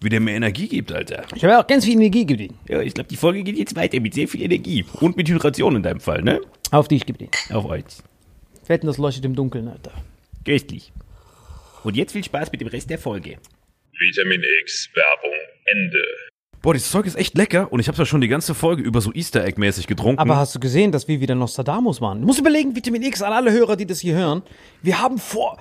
wie der mir Energie gibt, Alter. Ich habe auch ganz viel Energie gegeben. Ja, ich glaube, die Folge geht jetzt weiter mit sehr viel Energie. Und mit Hydration in deinem Fall, ne? Auf dich gegeben. Auf euch. Wetten, das leuchtet im Dunkeln, Alter. Köstlich. Und jetzt viel Spaß mit dem Rest der Folge. Vitamin X Werbung Ende. Boah, dieses Zeug ist echt lecker und ich habe ja schon die ganze Folge über so Easter Egg-mäßig getrunken. Aber hast du gesehen, dass wir wieder Nostradamus waren? Du musst überlegen, Vitamin X, an alle Hörer, die das hier hören. Wir haben vor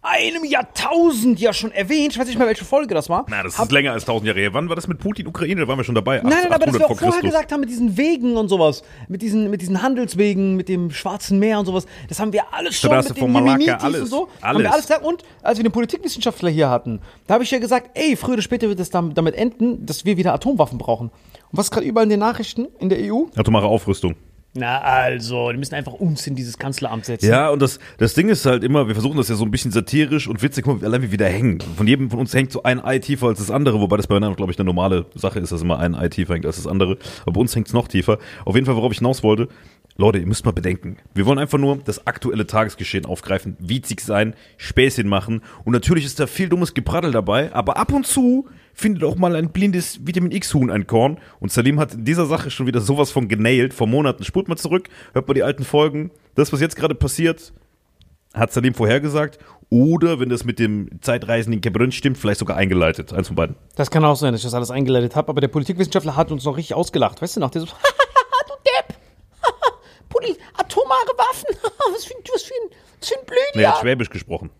einem Jahrtausend ja schon erwähnt, ich weiß nicht mehr, welche Folge das war. Na, das Hab- ist länger als 1000 Jahre her. Wann war das mit Putin, Ukraine? Da waren wir schon dabei. Nein, nein, aber dass wir auch 800 vorher gesagt haben mit diesen Wegen und sowas, mit diesen, mit diesen Handelswegen, mit dem Schwarzen Meer und sowas, das haben wir alles schon Straße mit den Yemenitis alles, und so. Haben alles. wir alles gesagt. Und als wir den Politikwissenschaftler hier hatten, da habe ich ja gesagt, ey, früher oder später wird es dam- damit enden, dass wir wieder Atomwaffen brauchen. Und was gerade überall in den Nachrichten in der EU? Atomare Aufrüstung. Na also, die müssen einfach uns in dieses Kanzleramt setzen. Ja, und das, das Ding ist halt immer, wir versuchen das ja so ein bisschen satirisch und witzig, guck mal, allein wie wir da hängen. Von jedem von uns hängt so ein Ei tiefer als das andere, wobei das bei Männern, glaube ich, eine normale Sache ist, dass immer ein Ei tiefer hängt als das andere. Aber bei uns hängt es noch tiefer. Auf jeden Fall, worauf ich hinaus wollte, Leute, ihr müsst mal bedenken. Wir wollen einfach nur das aktuelle Tagesgeschehen aufgreifen, witzig sein, Späßchen machen. Und natürlich ist da viel dummes Gepraddel dabei, aber ab und zu findet auch mal ein blindes Vitamin X-Huhn ein Korn. Und Salim hat in dieser Sache schon wieder sowas von genailt vor Monaten. Spult mal zurück, hört mal die alten Folgen. Das, was jetzt gerade passiert, hat Salim vorhergesagt. Oder, wenn das mit dem Zeitreisen in Cabrön stimmt, vielleicht sogar eingeleitet. Eins von beiden. Das kann auch sein, dass ich das alles eingeleitet habe, aber der Politikwissenschaftler hat uns noch richtig ausgelacht. Weißt du noch? Der so, du Depp! Poli, atomare Waffen! was, für, was, für ein, was für ein Nee, er hat Schwäbisch gesprochen.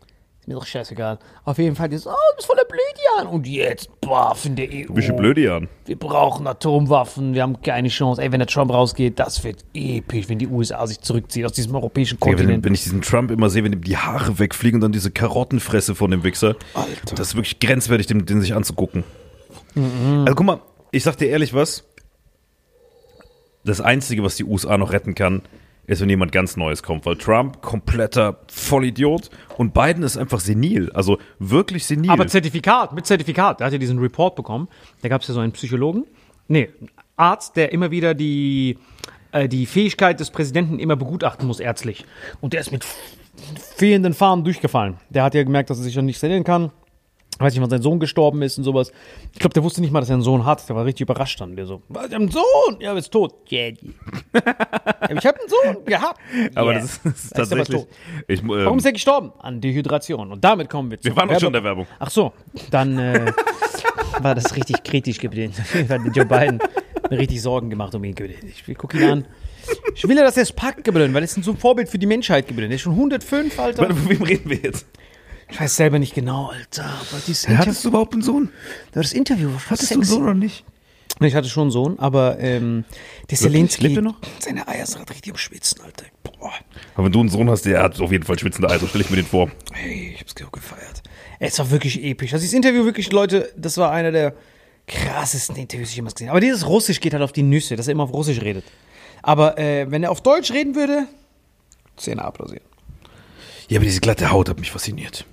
Mir doch scheißegal. Auf jeden Fall, die so, oh, du bist voller Blödian! Und jetzt, baff, in der EU. Du bist ein Blödian. Wir brauchen Atomwaffen, wir haben keine Chance. Ey, wenn der Trump rausgeht, das wird episch, wenn die USA sich zurückzieht aus diesem europäischen Ja, wenn, Kontinent. wenn ich diesen Trump immer sehe, wenn ihm die Haare wegfliegen und dann diese Karottenfresse von dem Wichser. Alter. Das ist wirklich grenzwertig, den, den sich anzugucken. Also guck mal, ich sag dir ehrlich was. Das Einzige, was die USA noch retten kann, ist, wenn jemand ganz Neues kommt. Weil Trump, kompletter Vollidiot und Biden ist einfach senil. Also wirklich senil. Aber Zertifikat, mit Zertifikat. Der hat ja diesen Report bekommen. Da gab es ja so einen Psychologen, nee, Arzt, der immer wieder die, äh, die Fähigkeit des Präsidenten immer begutachten muss, ärztlich. Und der ist mit fehlenden Farben durchgefallen. Der hat ja gemerkt, dass er sich schon nicht sehen kann. Weiß nicht, wann sein Sohn gestorben ist und sowas. Ich glaube, der wusste nicht mal, dass er einen Sohn hat. Der war richtig überrascht dann. Der so, was, ich hab einen Sohn? Ja, aber ist tot. Yeah. Ja, ich habe einen Sohn gehabt. aber Yeah. das ist, das ist er aber tatsächlich. tot. Ich, ähm, Warum ist er gestorben? An Dehydration. Und damit kommen wir zu wir waren doch schon in der Werbung. Ach so, dann äh, war das richtig kritisch gewesen. Hat Joe Biden mir richtig Sorgen gemacht um ihn. Ich gucke ihn an. Ich will ja, dass er es packt, geblöd, weil er ist ein so ein Vorbild für die Menschheit geblöd. Er ist schon 105, Alter. Warte, Von wem reden wir jetzt? Ich weiß selber nicht genau, Alter. Aber dieses Hattest Interview, du überhaupt einen Sohn? das Interview war Hattest du sexy. einen Sohn oder nicht? Nee, Ich hatte schon einen Sohn, aber ähm, der Lebt er noch? seine Eier sind richtig am Schwitzen, Alter. Boah. Aber wenn du einen Sohn hast, der hat auf jeden Fall schwitzende Eier, so stelle ich mir den vor. Hey, ich hab's auch gefeiert. Es war wirklich episch. Also dieses Interview wirklich, Leute, das war einer der krassesten Interviews, die ich jemals gesehen habe. Aber dieses Russisch geht halt auf die Nüsse, dass er immer auf Russisch redet. Aber äh, wenn er auf Deutsch reden würde, Zähne applaudieren. Ja, aber diese glatte Haut hat mich fasziniert.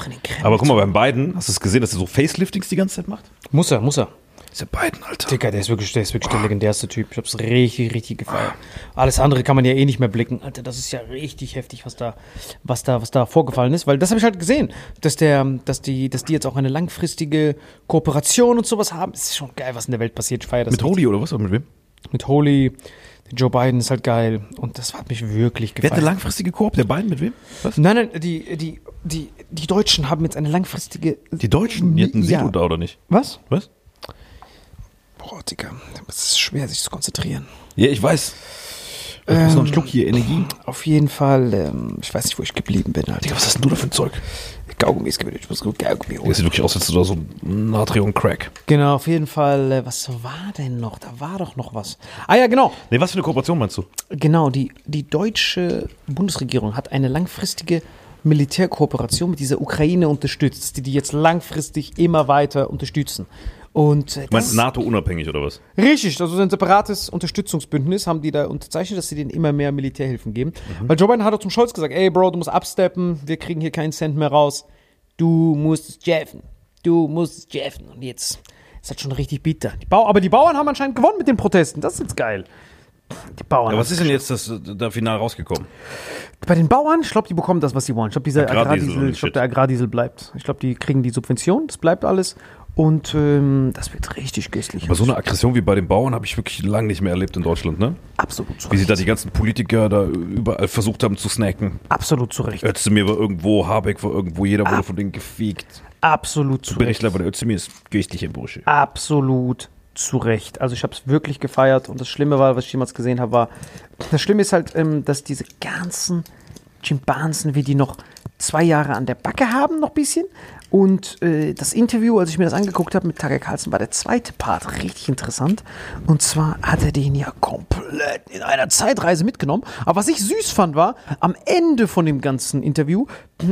Einfach in den Kreml. Aber guck mal, beim Biden, hast du es gesehen, dass er so Faceliftings die ganze Zeit macht? Muss er, muss er. Ist der Biden, Alter. Dicker, der ist wirklich, der ist wirklich der legendärste Typ. Ich hab's richtig, richtig gefeiert. Alles andere kann man ja eh nicht mehr blicken. Alter, das ist ja richtig heftig, was da, was da, was da vorgefallen ist. Weil das habe ich halt gesehen, dass der, dass die, dass die jetzt auch eine langfristige Kooperation und sowas haben. Es ist schon geil, was in der Welt passiert. Ich feiere das Mit Holy oder was? Oder mit wem? mit Holy. Joe Biden ist halt geil. Und das hat mich wirklich Wer hat eine gefallen. langfristige Koop? Der Biden mit wem? Was? Nein, nein, die, die, die, die Deutschen haben jetzt eine langfristige. Die Deutschen? Die hatten Ja. Sido da oder nicht? Was? Was? Boah, Digga, es ist schwer, sich zu konzentrieren. Ja, ich weiß. Ich muss noch einen Schluck hier Energie. Auf jeden Fall, ähm, ich weiß nicht, wo ich geblieben bin, Alter. Digga, was hast denn du da für ein Zeug? Kaugummis geblieben. Ich muss gut Kaugummi Das holen. sieht wirklich aus, als da so Natrium-Crack. Genau, auf jeden Fall. Äh, was war denn noch? Da war doch noch was. Ah ja, genau. Nee, was für eine Kooperation meinst du? Genau, die, die deutsche Bundesregierung hat eine langfristige Militärkooperation mit dieser Ukraine unterstützt, die die jetzt langfristig immer weiter unterstützen. Und äh, Du meinst NATO-unabhängig oder was? Richtig, also so ein separates Unterstützungsbündnis haben die da unterzeichnet, dass sie denen immer mehr Militärhilfen geben. Weil Joe Biden hat auch zum Scholz gesagt, ey Bro, du musst absteppen, wir kriegen hier keinen Cent mehr raus. Du musst es jeffen. Du musst es jeffen. Und jetzt ist das schon richtig bitter. Die aber die Bauern haben anscheinend gewonnen mit den Protesten. Das ist jetzt geil. Die Bauern. Ja, was ist denn jetzt das, da final rausgekommen? Bei den Bauern, ich glaube, die bekommen das, was sie wollen. Ich glaube, dieser Agrardiesel ich glaube, Shit. der Agrardiesel bleibt. Ich glaube, die kriegen die Subvention, das bleibt alles. Und ähm, das wird richtig köstlich. Aber so eine Aggression wie bei den Bauern habe ich wirklich lange nicht mehr erlebt in Deutschland, ne? Absolut zu Wie sie Recht. da die ganzen Politiker da überall versucht haben zu snacken. Absolut zu Recht. Özdemir war irgendwo, Habeck war irgendwo, jeder wurde von denen gefegt. Absolut zu Recht. Berichtler, aber der Özdemir ist geistlicher Bursche. Absolut zu Recht. Also ich habe es wirklich gefeiert und das Schlimme war, was ich jemals gesehen habe, war, das Schlimme ist halt, ähm, dass diese ganzen Chimpansen, wie die noch zwei Jahre an der Backe haben, noch ein bisschen. Und äh, das Interview, als ich mir das angeguckt habe mit Tucker Carlson, war der zweite Part richtig interessant. Und zwar hat er den ja komplett in einer Zeitreise mitgenommen. Aber was ich süß fand, war, am Ende von dem ganzen Interview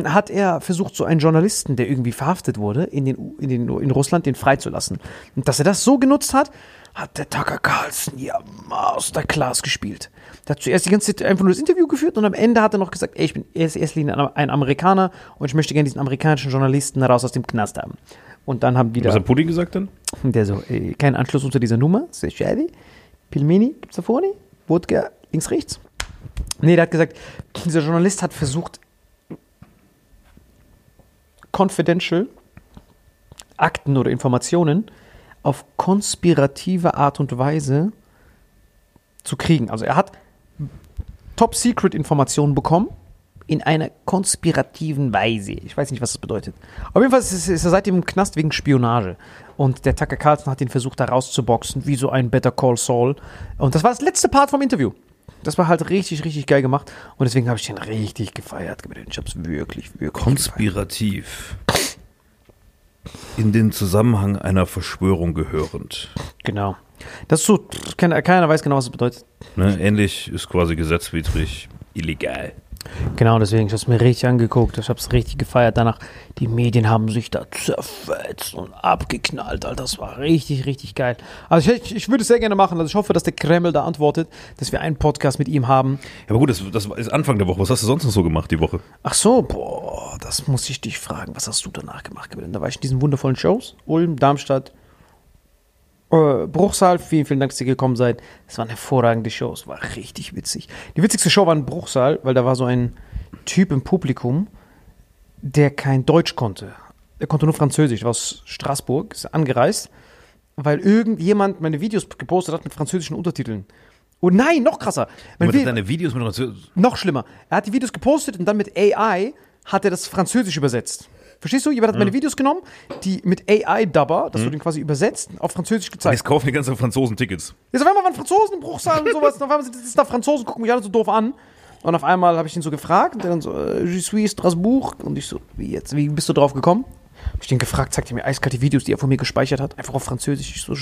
hat er versucht, so einen Journalisten, der irgendwie verhaftet wurde, in, den, in, den, in Russland, den freizulassen. Und dass er das so genutzt hat, hat der Tucker Carlson ja Masterclass gespielt. Der hat zuerst die ganze Zeit einfach nur das Interview geführt und am Ende hat er noch gesagt, ey, ich bin erst erster Linie ein Amerikaner und ich möchte gerne diesen amerikanischen Journalisten raus aus dem Knast haben. Und dann haben die Was da, hat Putin gesagt dann? der so, äh, kein Anschluss unter dieser Nummer, sehr schade. Pilmeni, gibt's da vorne? Wodka, links, rechts? Nee, der hat gesagt, dieser Journalist hat versucht, confidential Akten oder Informationen auf konspirative Art und Weise zu kriegen. Also er hat Top-Secret-Informationen bekommen in einer konspirativen Weise. Ich weiß nicht, was das bedeutet. Auf jeden Fall ist, er seitdem im Knast wegen Spionage. Und der Tucker Carlson hat ihn versucht, da rauszuboxen, wie so ein Better Call Saul. Und das war das letzte Part vom Interview. Das war halt richtig, richtig geil gemacht. Und deswegen habe ich den richtig gefeiert. Ich habe es wirklich, wirklich gefeiert. Konspirativ. In den Zusammenhang einer Verschwörung gehörend. Genau. Das ist so, keiner, weiß genau, was das bedeutet. Ne? Ähnlich ist quasi gesetzwidrig illegal. Genau, deswegen, ich habe es mir richtig angeguckt, ich habe es richtig gefeiert. Danach, die Medien haben sich da zerfetzt und abgeknallt, Alter. Das war richtig, richtig geil. Also ich, ich, würde es sehr gerne machen. Also ich hoffe, dass der Kreml da antwortet, dass wir einen Podcast mit ihm haben. Ja, aber gut, das, das ist Anfang der Woche. Was hast du sonst noch so gemacht die Woche? Ach so, boah, das muss ich dich fragen. Was hast du danach gemacht? Da war ich in diesen wundervollen Shows. Ulm, Darmstadt, äh, Bruchsal. Vielen, vielen Dank, dass ihr gekommen seid. Es waren hervorragende Shows. War richtig witzig. Die witzigste Show war in Bruchsal, weil da war so ein Typ im Publikum, der kein Deutsch konnte. Er konnte nur Französisch, war aus Straßburg, ist angereist, weil irgendjemand meine Videos gepostet hat mit französischen Untertiteln. Oh nein, noch krasser. Mein Vi- deine Videos mit Französisch. noch schlimmer. Er hat die Videos gepostet und dann mit AI hat er das Französisch übersetzt. Verstehst du? Jemand hat meine Videos genommen, die mit AI-Dubber, das du den quasi übersetzt, auf Französisch gezeigt. Jetzt kaufen die ganzen Franzosen Tickets. Jetzt auf einmal waren Franzosen im Bruchsaal und sowas. Und auf einmal sind da Franzosen, gucken mich alle so doof an. Und auf einmal habe ich ihn so gefragt und der dann so, äh, je suis Strasbourg. Und ich so, wie jetzt, wie bist du drauf gekommen? Hab ich den gefragt, zeigt er mir eiskalte Videos, die er von mir gespeichert hat, einfach auf Französisch. Ich so,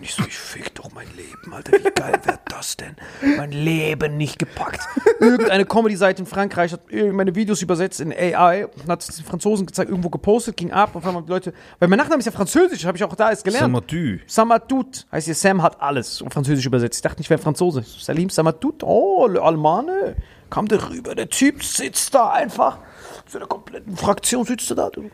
Und ich so, ich fick doch mein Leben, Alter, wie geil wäre das denn? Mein Leben nicht gepackt. Irgendeine Comedy-Seite in Frankreich hat meine Videos übersetzt in AI und hat es den Franzosen gezeigt, irgendwo gepostet, ging ab. Auf einmal haben die Leute, weil mein Nachname ist ja Französisch, habe ich auch da erst gelernt. Samadou. Samatout heißt hier, Sam hat alles auf Französisch übersetzt. Ich dachte, ich wäre Franzose. Salim Samatout, oh, le Almane. Kam der rüber, der Typ sitzt da einfach. So einer kompletten Fraktion sitzt er da. Du.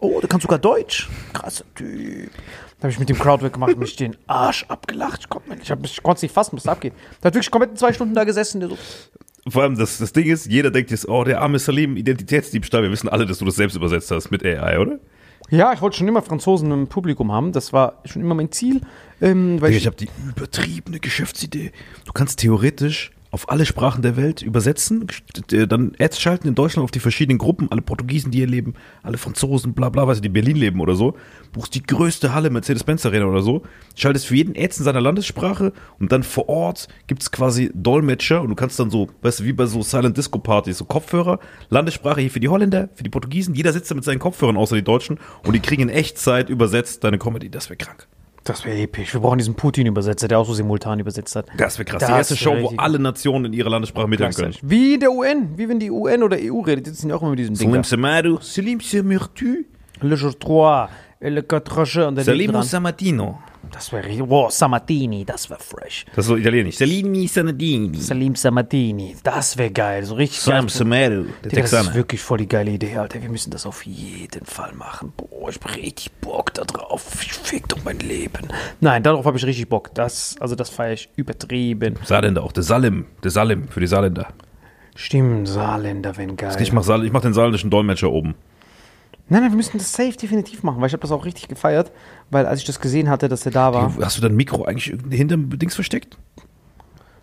Oh, der kann sogar Deutsch. Krasser Typ. Da habe ich mit dem Crowdwork gemacht, mich den Arsch abgelacht. Ich, konnte- ich, hab- ich konnte es nicht fassen, was da abgeht. Der hat wirklich komplett zwei Stunden da gesessen. Der so, Vor allem, das, das Ding ist, jeder denkt jetzt, oh, der arme Salim, Identitätsdiebstahl. Wir wissen alle, dass du das selbst übersetzt hast mit AI, oder? ja, ich wollte schon immer Franzosen im Publikum haben. Das war schon immer mein Ziel. Ähm, weil Digga, ich, ich habe die übertriebene Geschäftsidee. Du kannst theoretisch auf alle Sprachen der Welt übersetzen, dann Ads schalten in Deutschland auf die verschiedenen Gruppen, alle Portugiesen, die hier leben, alle Franzosen, bla bla, weißt du, die in Berlin leben oder so, buchst die größte Halle, Mercedes-Benz Arena oder so, schaltest für jeden Ads in seiner Landessprache und dann vor Ort gibt's quasi Dolmetscher und du kannst dann so, weißt du, wie bei so Silent Disco Partys, so Kopfhörer, Landessprache hier für die Holländer, für die Portugiesen, jeder sitzt da mit seinen Kopfhörern, außer die Deutschen und die kriegen in Echtzeit übersetzt deine Comedy, das wäre krank. Das wäre episch. Wir brauchen diesen Putin-Übersetzer, der auch so simultan übersetzt hat. Das wäre krass. Das die erste Show, wo alle Nationen in ihrer Landessprache mithören können. Wie in der UN, wie wenn die UN oder EU redet, die sind ja auch immer mit diesem Ding. Salim. Samaru, Salim Samartu, Le jour 3, le 4 und der Salim. Samatino. Das wäre richtig. Wow, Samatini, das wäre fresh. Das ist so italienisch. Salimi Sanadini. Salim Samatini, das wäre geil. So richtig Sam geil. Samaru, der Digga, das ist wirklich voll die geile Idee, Alter. Wir müssen das auf jeden Fall machen. Boah, ich hab richtig Bock da drauf. Ich fick doch mein Leben. Nein, darauf habe ich richtig Bock. Das, also das feiere ich übertrieben. Saarländer auch, der Salim, der Salim für die Saarländer. Stimmt, Saarländer, wenn geil. Ich mach, Saal, ich mach den saarländischen Dolmetscher oben. Nein, nein, wir müssen das safe definitiv machen, weil ich habe das auch richtig gefeiert, weil als ich das gesehen hatte, dass er da war. Hast du dein Mikro eigentlich irgendwie hinterm Dings versteckt?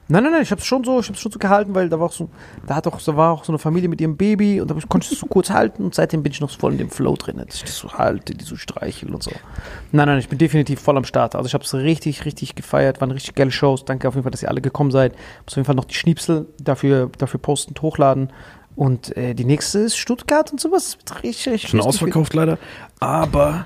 Nein, nein, nein, ich habe es schon so, ich habe schon so gehalten, weil da war auch so, da hat auch, da war auch so eine Familie mit ihrem Baby und da konnte ich das so kurz halten und seitdem bin ich noch voll in dem Flow drin, dass ich das so halte, die so streichel und so. Nein, nein, ich bin definitiv voll am Start. Also ich habe es richtig, richtig gefeiert, waren richtig geile Shows. Danke auf jeden Fall, dass ihr alle gekommen seid. Muss auf jeden Fall noch die Schnipsel dafür, dafür posten, und hochladen. Und äh, die nächste ist Stuttgart und sowas. Richtig, richtig Schon ausverkauft leider. Aber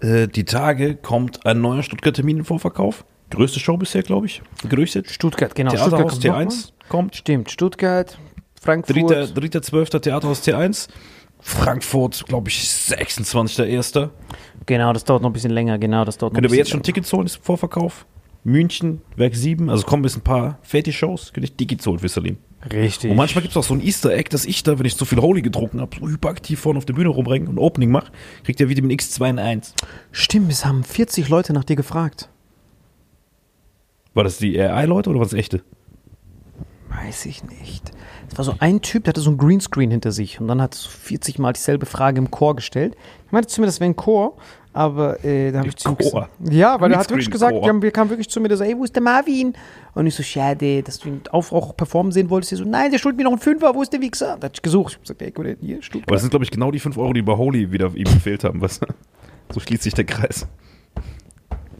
äh, die Tage kommt ein neuer Stuttgart-Termin im Vorverkauf. Größte Show bisher, glaube ich. Gerüchtet. Stuttgart, genau. Theaterhaus Stuttgart kommt T1 kommt. Stimmt, Stuttgart, Frankfurt. 3.12. Theaterhaus T1. Frankfurt, glaube ich, 26.01. Genau, das dauert noch ein bisschen länger. Genau, das dauert noch Könnt ihr ein aber jetzt bisschen schon Tickets holen, ist Vorverkauf? München, Werk 7, also kommen bis ein paar Feti-Shows, könnt ihr Tickets holen für Salim. Richtig. Und manchmal gibt es auch so ein Easter Egg, dass ich da, wenn ich zu viel Holy getrunken habe, so hyperaktiv vorne auf der Bühne rumrenke und Opening mache, kriegt ihr Vitamin X2 in 1. Stimmt, es haben 40 Leute nach dir gefragt. War das die AI-Leute oder war das echte? Weiß ich nicht. Es war so ein Typ, der hatte so ein Greenscreen hinter sich und dann hat so 40 Mal dieselbe Frage im Chor gestellt. Ich meinte zu mir, das wäre ein Chor, aber äh, da habe ich zu ihm gesagt. Ja, weil er hat wirklich gesagt, die haben, wir kamen wirklich zu mir, der so, ey, wo ist der Marvin? Und ich so, schade, dass du ihn auf, auch performen sehen wolltest. Er so, nein, der schuldet mir noch einen Fünfer, wo ist der Wichser? Da hat ich gesucht. Ich hab gesagt, ey, guck mal, hier, Stuttgart. Aber das sind, glaube ich, genau die 5 Euro, die bei Holy wieder ihm gefehlt haben. Was? So schließt sich der Kreis.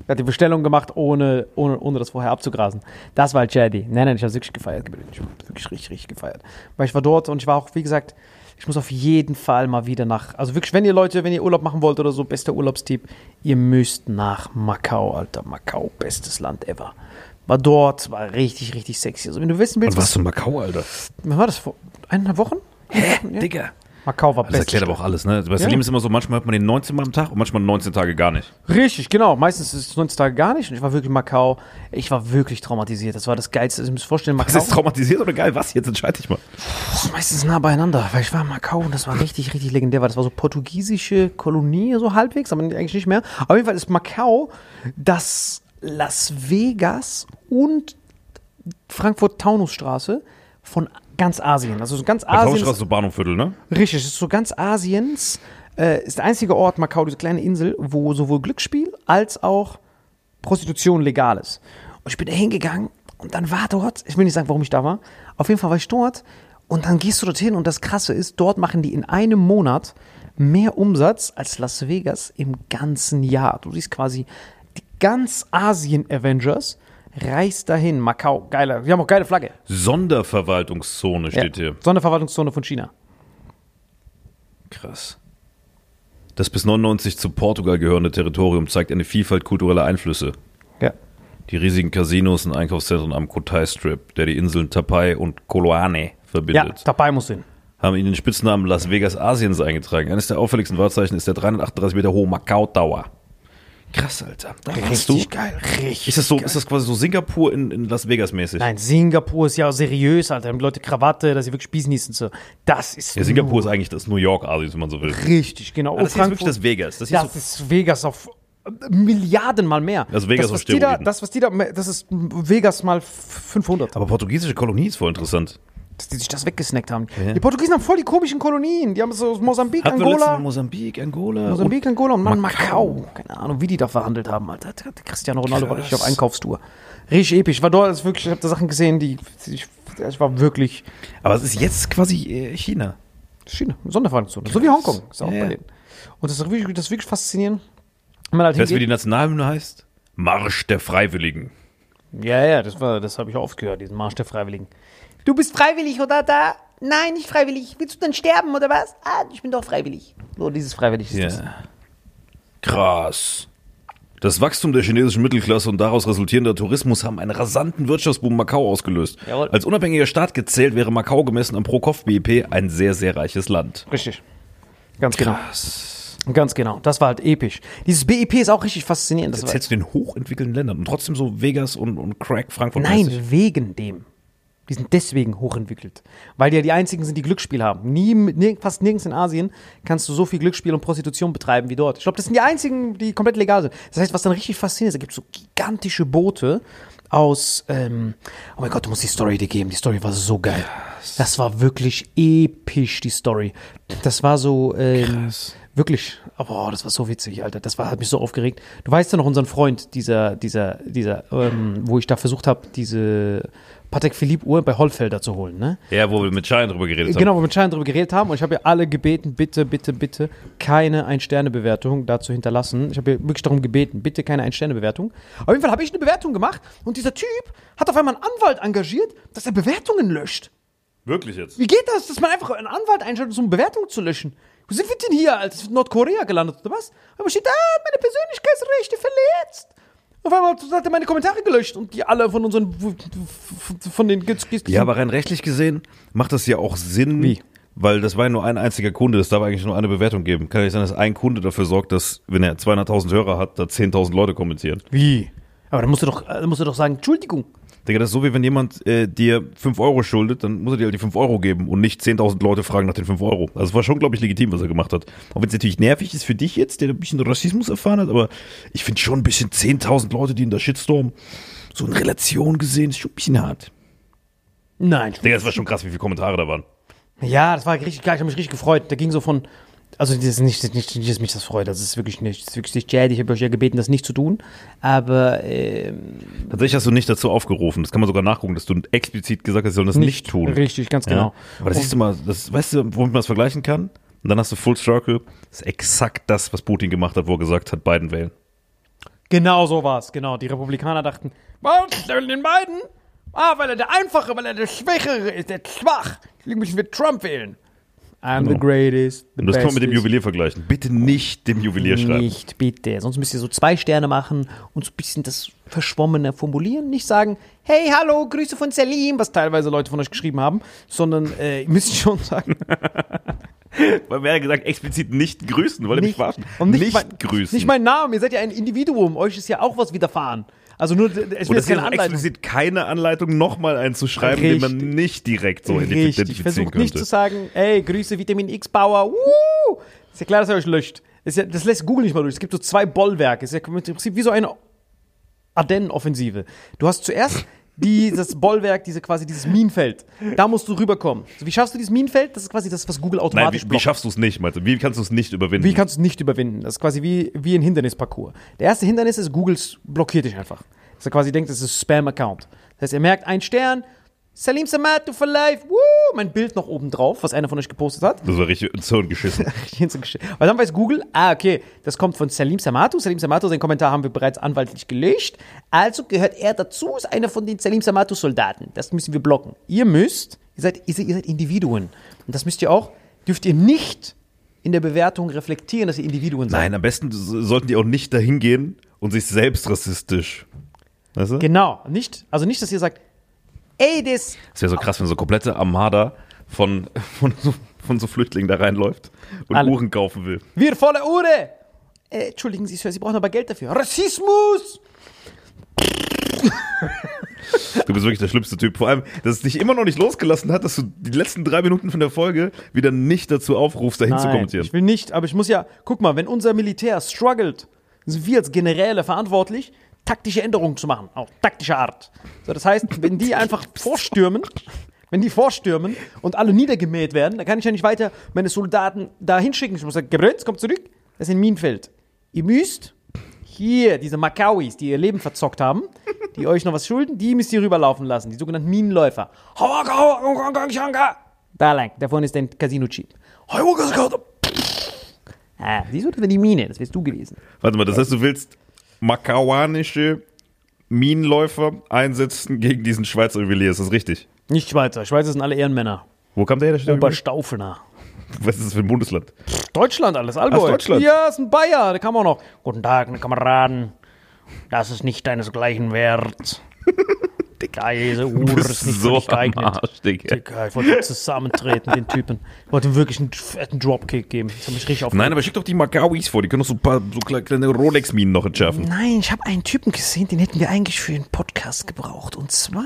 Er hat die Bestellung gemacht, ohne, ohne, ohne das vorher abzugrasen. Das war halt Shady. Nein, nein, ich habe wirklich gefeiert. Ich habe wirklich richtig, richtig gefeiert. Weil ich war dort und ich war auch, wie gesagt, ich muss auf jeden Fall mal wieder nach. Also wirklich, wenn ihr Leute, wenn ihr Urlaub machen wollt oder so, bester Urlaubstipp, ihr müsst nach Macau, Alter. Macau, bestes Land ever. War dort, war richtig, richtig sexy. Also wenn du wissen willst, Und was du in Macau, Alter? wann war das vor eineinhalb Wochen? Hä, Ja. Digga. Macau war Das bestes erklärt aber auch alles, ne? Bei Salim ist immer so, manchmal hört man den 19 Mal am Tag und manchmal 19 Tage gar nicht. Richtig, genau. Meistens ist es 19 Tage gar nicht. Und ich war wirklich in Macau. Ich war wirklich traumatisiert. Das war das Geilste. Ich muss mir vorstellen, Was Macau ist traumatisiert oder geil? Was? Jetzt entscheide ich mal. ist meistens nah beieinander. Weil ich war in Macau und das war richtig, richtig legendär. Weil das war so portugiesische Kolonie, so halbwegs, aber eigentlich nicht mehr. Auf jeden Fall ist Macau das Las Vegas und Frankfurt-Taunusstraße von ganz Asien. Also so ganz Asien. Taunusstraße, so Bahnhofviertel, ne? Richtig, es ist so ganz Asiens, äh, ist der einzige Ort, Macau, diese kleine Insel, wo sowohl Glücksspiel als auch Prostitution legal ist. Und ich bin da hingegangen und dann war dort, ich will nicht sagen, warum ich da war, auf jeden Fall war ich dort und dann gehst du dorthin und das Krasse ist, dort machen die in einem Monat mehr Umsatz als Las Vegas im ganzen Jahr. Du siehst quasi die ganz Asien-Avengers reist dahin, Macau, geile, die haben auch geile Flagge. Sonderverwaltungszone steht ja. hier. Sonderverwaltungszone von China. Krass. Das bis 99 zu Portugal gehörende Territorium zeigt eine Vielfalt kultureller Einflüsse. Ja. Die riesigen Casinos und Einkaufszentren am Kotai Strip, der die Inseln Tapai und Koloane Ja, verbindet, dabei muss hin. haben ihn den Spitznamen Las Vegas Asiens eingetragen. Eines der auffälligsten Wahrzeichen ist der 338 Meter hohe Macau Tower. Krass, Alter. Da warst du. Richtig geil, richtig. Ist das so, ist das quasi so Singapur in, in Las Vegas mäßig? Nein, Singapur ist ja seriös, Alter. Da haben Leute Krawatte, dass sie wirklich Spießnissen so. Das ist Ja, Singapur ist eigentlich das New York Asiens, wenn man so will. richtig, genau. Ah, das hier ist wirklich das Vegas. Das das ist so, ist Vegas auf äh, Milliarden mal mehr. Also Vegas das, auf was da, Steroiden. das, was die da, das ist Vegas mal 500. aber portugiesische Kolonie ist voll interessant. Dass die sich das weggesnackt haben. Ja. Die Portugiesen haben voll die komischen Kolonien. Die haben so aus Mosambik, Hatten Angola. Mosambik, Angola. Mosambik, Angola und Mann, Macau. Macau. Keine Ahnung, wie die da verhandelt haben, Alter. Cristiano Ronaldo war richtig auf Einkaufstour. Richtig episch. Ich war dort, wirklich, ich habe da Sachen gesehen, die, ich, ich war wirklich, aber es ist jetzt quasi äh, China. China, Sonderverwaltungszone. So wie Hongkong ist auch Ja, bei denen. Und das ist wirklich, das ist wirklich faszinierend. Halt Weißt du, wie die. Nationalhymne heißt? Marsch der Freiwilligen. Ja, ja, das war, das habe ich auch oft gehört, diesen Marsch der Freiwilligen. Du bist freiwillig, oder da? Nein, nicht freiwillig. Willst du dann sterben, oder was? Ah, ich bin doch freiwillig. So, dieses freiwillig ist das. Ja. Krass. Das Wachstum der chinesischen Mittelklasse und daraus resultierender Tourismus haben einen rasanten Wirtschaftsboom Macau ausgelöst. Jawohl. Als unabhängiger Staat gezählt wäre Macau gemessen am Pro-Kopf-BIP ein sehr, sehr reiches Land. Richtig. Ganz genau. Krass. Ganz genau. Das war halt episch. Dieses BIP ist auch richtig faszinierend. Das war, zählst du den hochentwickelten Ländern und trotzdem so Vegas und, und Crack Frankfurt. nein, mäßig. wegen dem. Die sind deswegen hochentwickelt. Weil die ja die einzigen sind, die Glücksspiel haben. Nie, nirg- fast nirgends in Asien kannst du so viel Glücksspiel und Prostitution betreiben wie dort. Ich glaube, das sind die einzigen, die komplett legal sind. Das heißt, was dann richtig faszinierend ist, da gibt es so gigantische Boote aus, ähm, oh mein Gott, du musst die Story dir geben. Die Story war so geil. Das war wirklich episch, die Story. Das war so, ähm, wirklich, oh, das war so witzig, Alter. Das war, hat mich so aufgeregt. Du weißt ja noch unseren Freund, dieser, dieser, dieser, ähm, wo ich da versucht habe, diese Patek Philippe Uhr bei Hollfelder zu holen, ne? Ja, wo wir mit Schein drüber geredet haben. Genau, wo wir mit Schein drüber geredet haben und ich habe ja alle gebeten, bitte, bitte, bitte keine Ein-Sterne-Bewertung dazu hinterlassen. Ich habe ja wirklich darum gebeten, bitte keine Ein-Sterne-Bewertung. Auf jeden Fall habe ich eine Bewertung gemacht und dieser Typ hat auf einmal einen Anwalt engagiert, dass er Bewertungen löscht. Wirklich jetzt? Wie geht das, dass man einfach einen Anwalt einschaltet, um Bewertungen zu löschen? Wo sind wir denn hier? Ist Nordkorea gelandet oder was? Aber steht da, meine Persönlichkeitsrechte verletzt. Auf einmal hat er meine Kommentare gelöscht und die alle von unseren, von den Ja, aber rein rechtlich gesehen macht das ja auch Sinn, Wie? weil das war ja nur ein einziger Kunde, das darf eigentlich nur eine Bewertung geben. Kann ja nicht sein, dass ein Kunde dafür sorgt, dass, wenn er 200.000 Hörer hat, da 10.000 Leute kommentieren. Wie? Aber dann musst du doch, dann musst du doch sagen, Entschuldigung. Digga, das ist so, wie wenn jemand äh, dir 5 Euro schuldet, dann muss er dir halt die 5 Euro geben und nicht 10.000 Leute fragen nach den 5 Euro. Also es war schon, glaube ich, legitim, was er gemacht hat. Auch wenn es natürlich nervig ist für dich jetzt, der ein bisschen Rassismus erfahren hat, aber ich finde schon ein bisschen 10.000 Leute, die in der Shitstorm so in Relation gesehen, ist schon ein bisschen hart. Nein. Digga, das war schon krass, wie viele Kommentare da waren. Ja, das war richtig geil. Ich habe mich richtig gefreut. Der ging so von. Also, das ist nicht, nicht, nicht, dass mich das freut. Das ist wirklich nicht. Das ist wirklich nicht Jad. Ich habe euch ja gebeten, das nicht zu tun. Aber. Ähm, Tatsächlich hast du nicht dazu aufgerufen. Das kann man sogar nachgucken, dass du explizit gesagt hast, sie sollen das nicht, tun. Richtig, ganz genau. Ja? Aber das siehst du mal, das, weißt du, womit man das vergleichen kann? Und dann hast du Full Circle. Das ist exakt das, was Putin gemacht hat, wo er gesagt hat, Biden wählen. Genau so war es. Genau. Die Republikaner dachten, was? Stellen den beiden? Ah, weil er der Einfache, weil er der Schwächere ist, der schwach. Deswegen müssen wir Trump wählen. I'm the Genau. greatest. The Und das kann man mit dem. Juwelier vergleichen. Bitte nicht dem Juwelier schreiben. Nicht, bitte. Sonst müsst ihr so zwei Sterne machen und so ein bisschen das Verschwommene formulieren. Nicht sagen, hey, hallo, Grüße von Selim, was teilweise Leute von euch geschrieben haben, sondern äh, ihr müsst schon sagen, Weil wer hat gesagt, explizit nicht grüßen, weil er mich verarschen. nicht, nicht mein, grüßen. Nicht mein Name, ihr seid ja ein Individuum, euch ist ja auch was widerfahren. Also nur, es es jetzt ist keine Anleitung. explizit keine Anleitung, nochmal einzuschreiben, den man Richtig. nicht direkt so Richtig, identifizieren versucht könnte. nicht zu sagen, ey, Grüße Vitamin X Bauer, wuh! Ist ja klar, dass er euch löscht. Ist ja, das lässt Google nicht mal durch. Es gibt so zwei Bollwerke. Ist ja im Prinzip wie so eine Ardennen-Offensive. Du hast zuerst dieses Bollwerk, diese quasi dieses Minenfeld. Da musst du rüberkommen. So, wie schaffst du dieses Minenfeld? Das ist quasi das, was Google Nein, automatisch wie, wie blockt. schaffst du es nicht, meinst du? Wie kannst du es nicht überwinden? Wie kannst du es nicht überwinden? Das ist quasi wie, wie ein Hindernisparcours. Der erste Hindernis ist, Google blockiert dich einfach. Dass er quasi denkt, das ist Spam-Account. Das heißt, er merkt, ein Stern, Salim Samatu for life, woo, mein Bild noch oben drauf, was einer von euch gepostet hat. das war richtig ins Hirn geschissen. Richtig ins Gesch- Weil dann weiß Google, ah, okay, das kommt von Salim Samatu. Salim Samatu, seinen Kommentar haben wir bereits anwaltlich gelöscht. Also gehört er dazu, ist einer von den Salim Samatu-Soldaten. Das müssen wir blocken. Ihr müsst, ihr seid, ihr seid, ihr seid Individuen. Und das müsst ihr auch, dürft ihr nicht in der Bewertung reflektieren, dass ihr Individuen seid. Nein, am besten so- sollten die auch nicht dahin gehen und sich selbst rassistisch. Weißt du? Genau, nicht, also nicht, dass ihr sagt, ey, das, Das wäre so krass, wenn so komplette Armada von, von, so, von so Flüchtlingen da reinläuft und Alle. Uhren kaufen will. wir volle Uhr. Äh, entschuldigen Sie, Sir, Sie brauchen aber Geld dafür. Rassismus! Du bist wirklich der schlimmste Typ. Vor allem, dass es dich immer noch nicht losgelassen hat, dass du die letzten drei Minuten von der Folge wieder nicht dazu aufrufst, dahin zu Nein, kommentieren. ich will nicht, aber ich muss ja, guck mal, wenn unser Militär struggelt, sind wir als Generäle verantwortlich, taktische Änderungen zu machen, auf taktische Art. So, das heißt, wenn die einfach vorstürmen, wenn die vorstürmen und alle niedergemäht werden, dann kann ich ja nicht weiter meine Soldaten da hinschicken. Ich muss sagen, Gebrenz, kommt zurück, das ist ein Minenfeld. Ihr müsst hier, diese Makauis, die ihr Leben verzockt haben, die euch noch was schulden, die müsst ihr rüberlaufen lassen, die sogenannten Minenläufer. Da lang, da vorne ist ein Casino-Chip. Ah, siehst du, das wäre die Mine, das wärst du gewesen. Warte mal, das heißt, du willst makauanische Minenläufer einsetzen gegen diesen Schweizer Juwelier, ist das richtig? Nicht Schweizer, Schweizer sind alle Ehrenmänner. Wo kam der her? der? Oberstaufener. Was ist das für ein Bundesland? Deutschland alles, Allgäu. Ach, Deutschland. Ja, ist ein Bayer, der kam auch noch. Guten Tag, meine Kameraden. Das ist nicht deines-gleichen wert. Diese Uhr Du ist nicht so geeignet. Arsch, Digga. Digga, ich wollte zusammentreten, den Typen. Ich wollte ihm wirklich einen fetten Dropkick geben. Das hat mich richtig aufgeregt. Nein, aber schick doch die Makauis vor, die können doch so ein paar so kle- kleine Rolex-Minen noch entschärfen. Nein, ich habe einen Typen gesehen, den hätten wir eigentlich für einen Podcast gebraucht. Und zwar,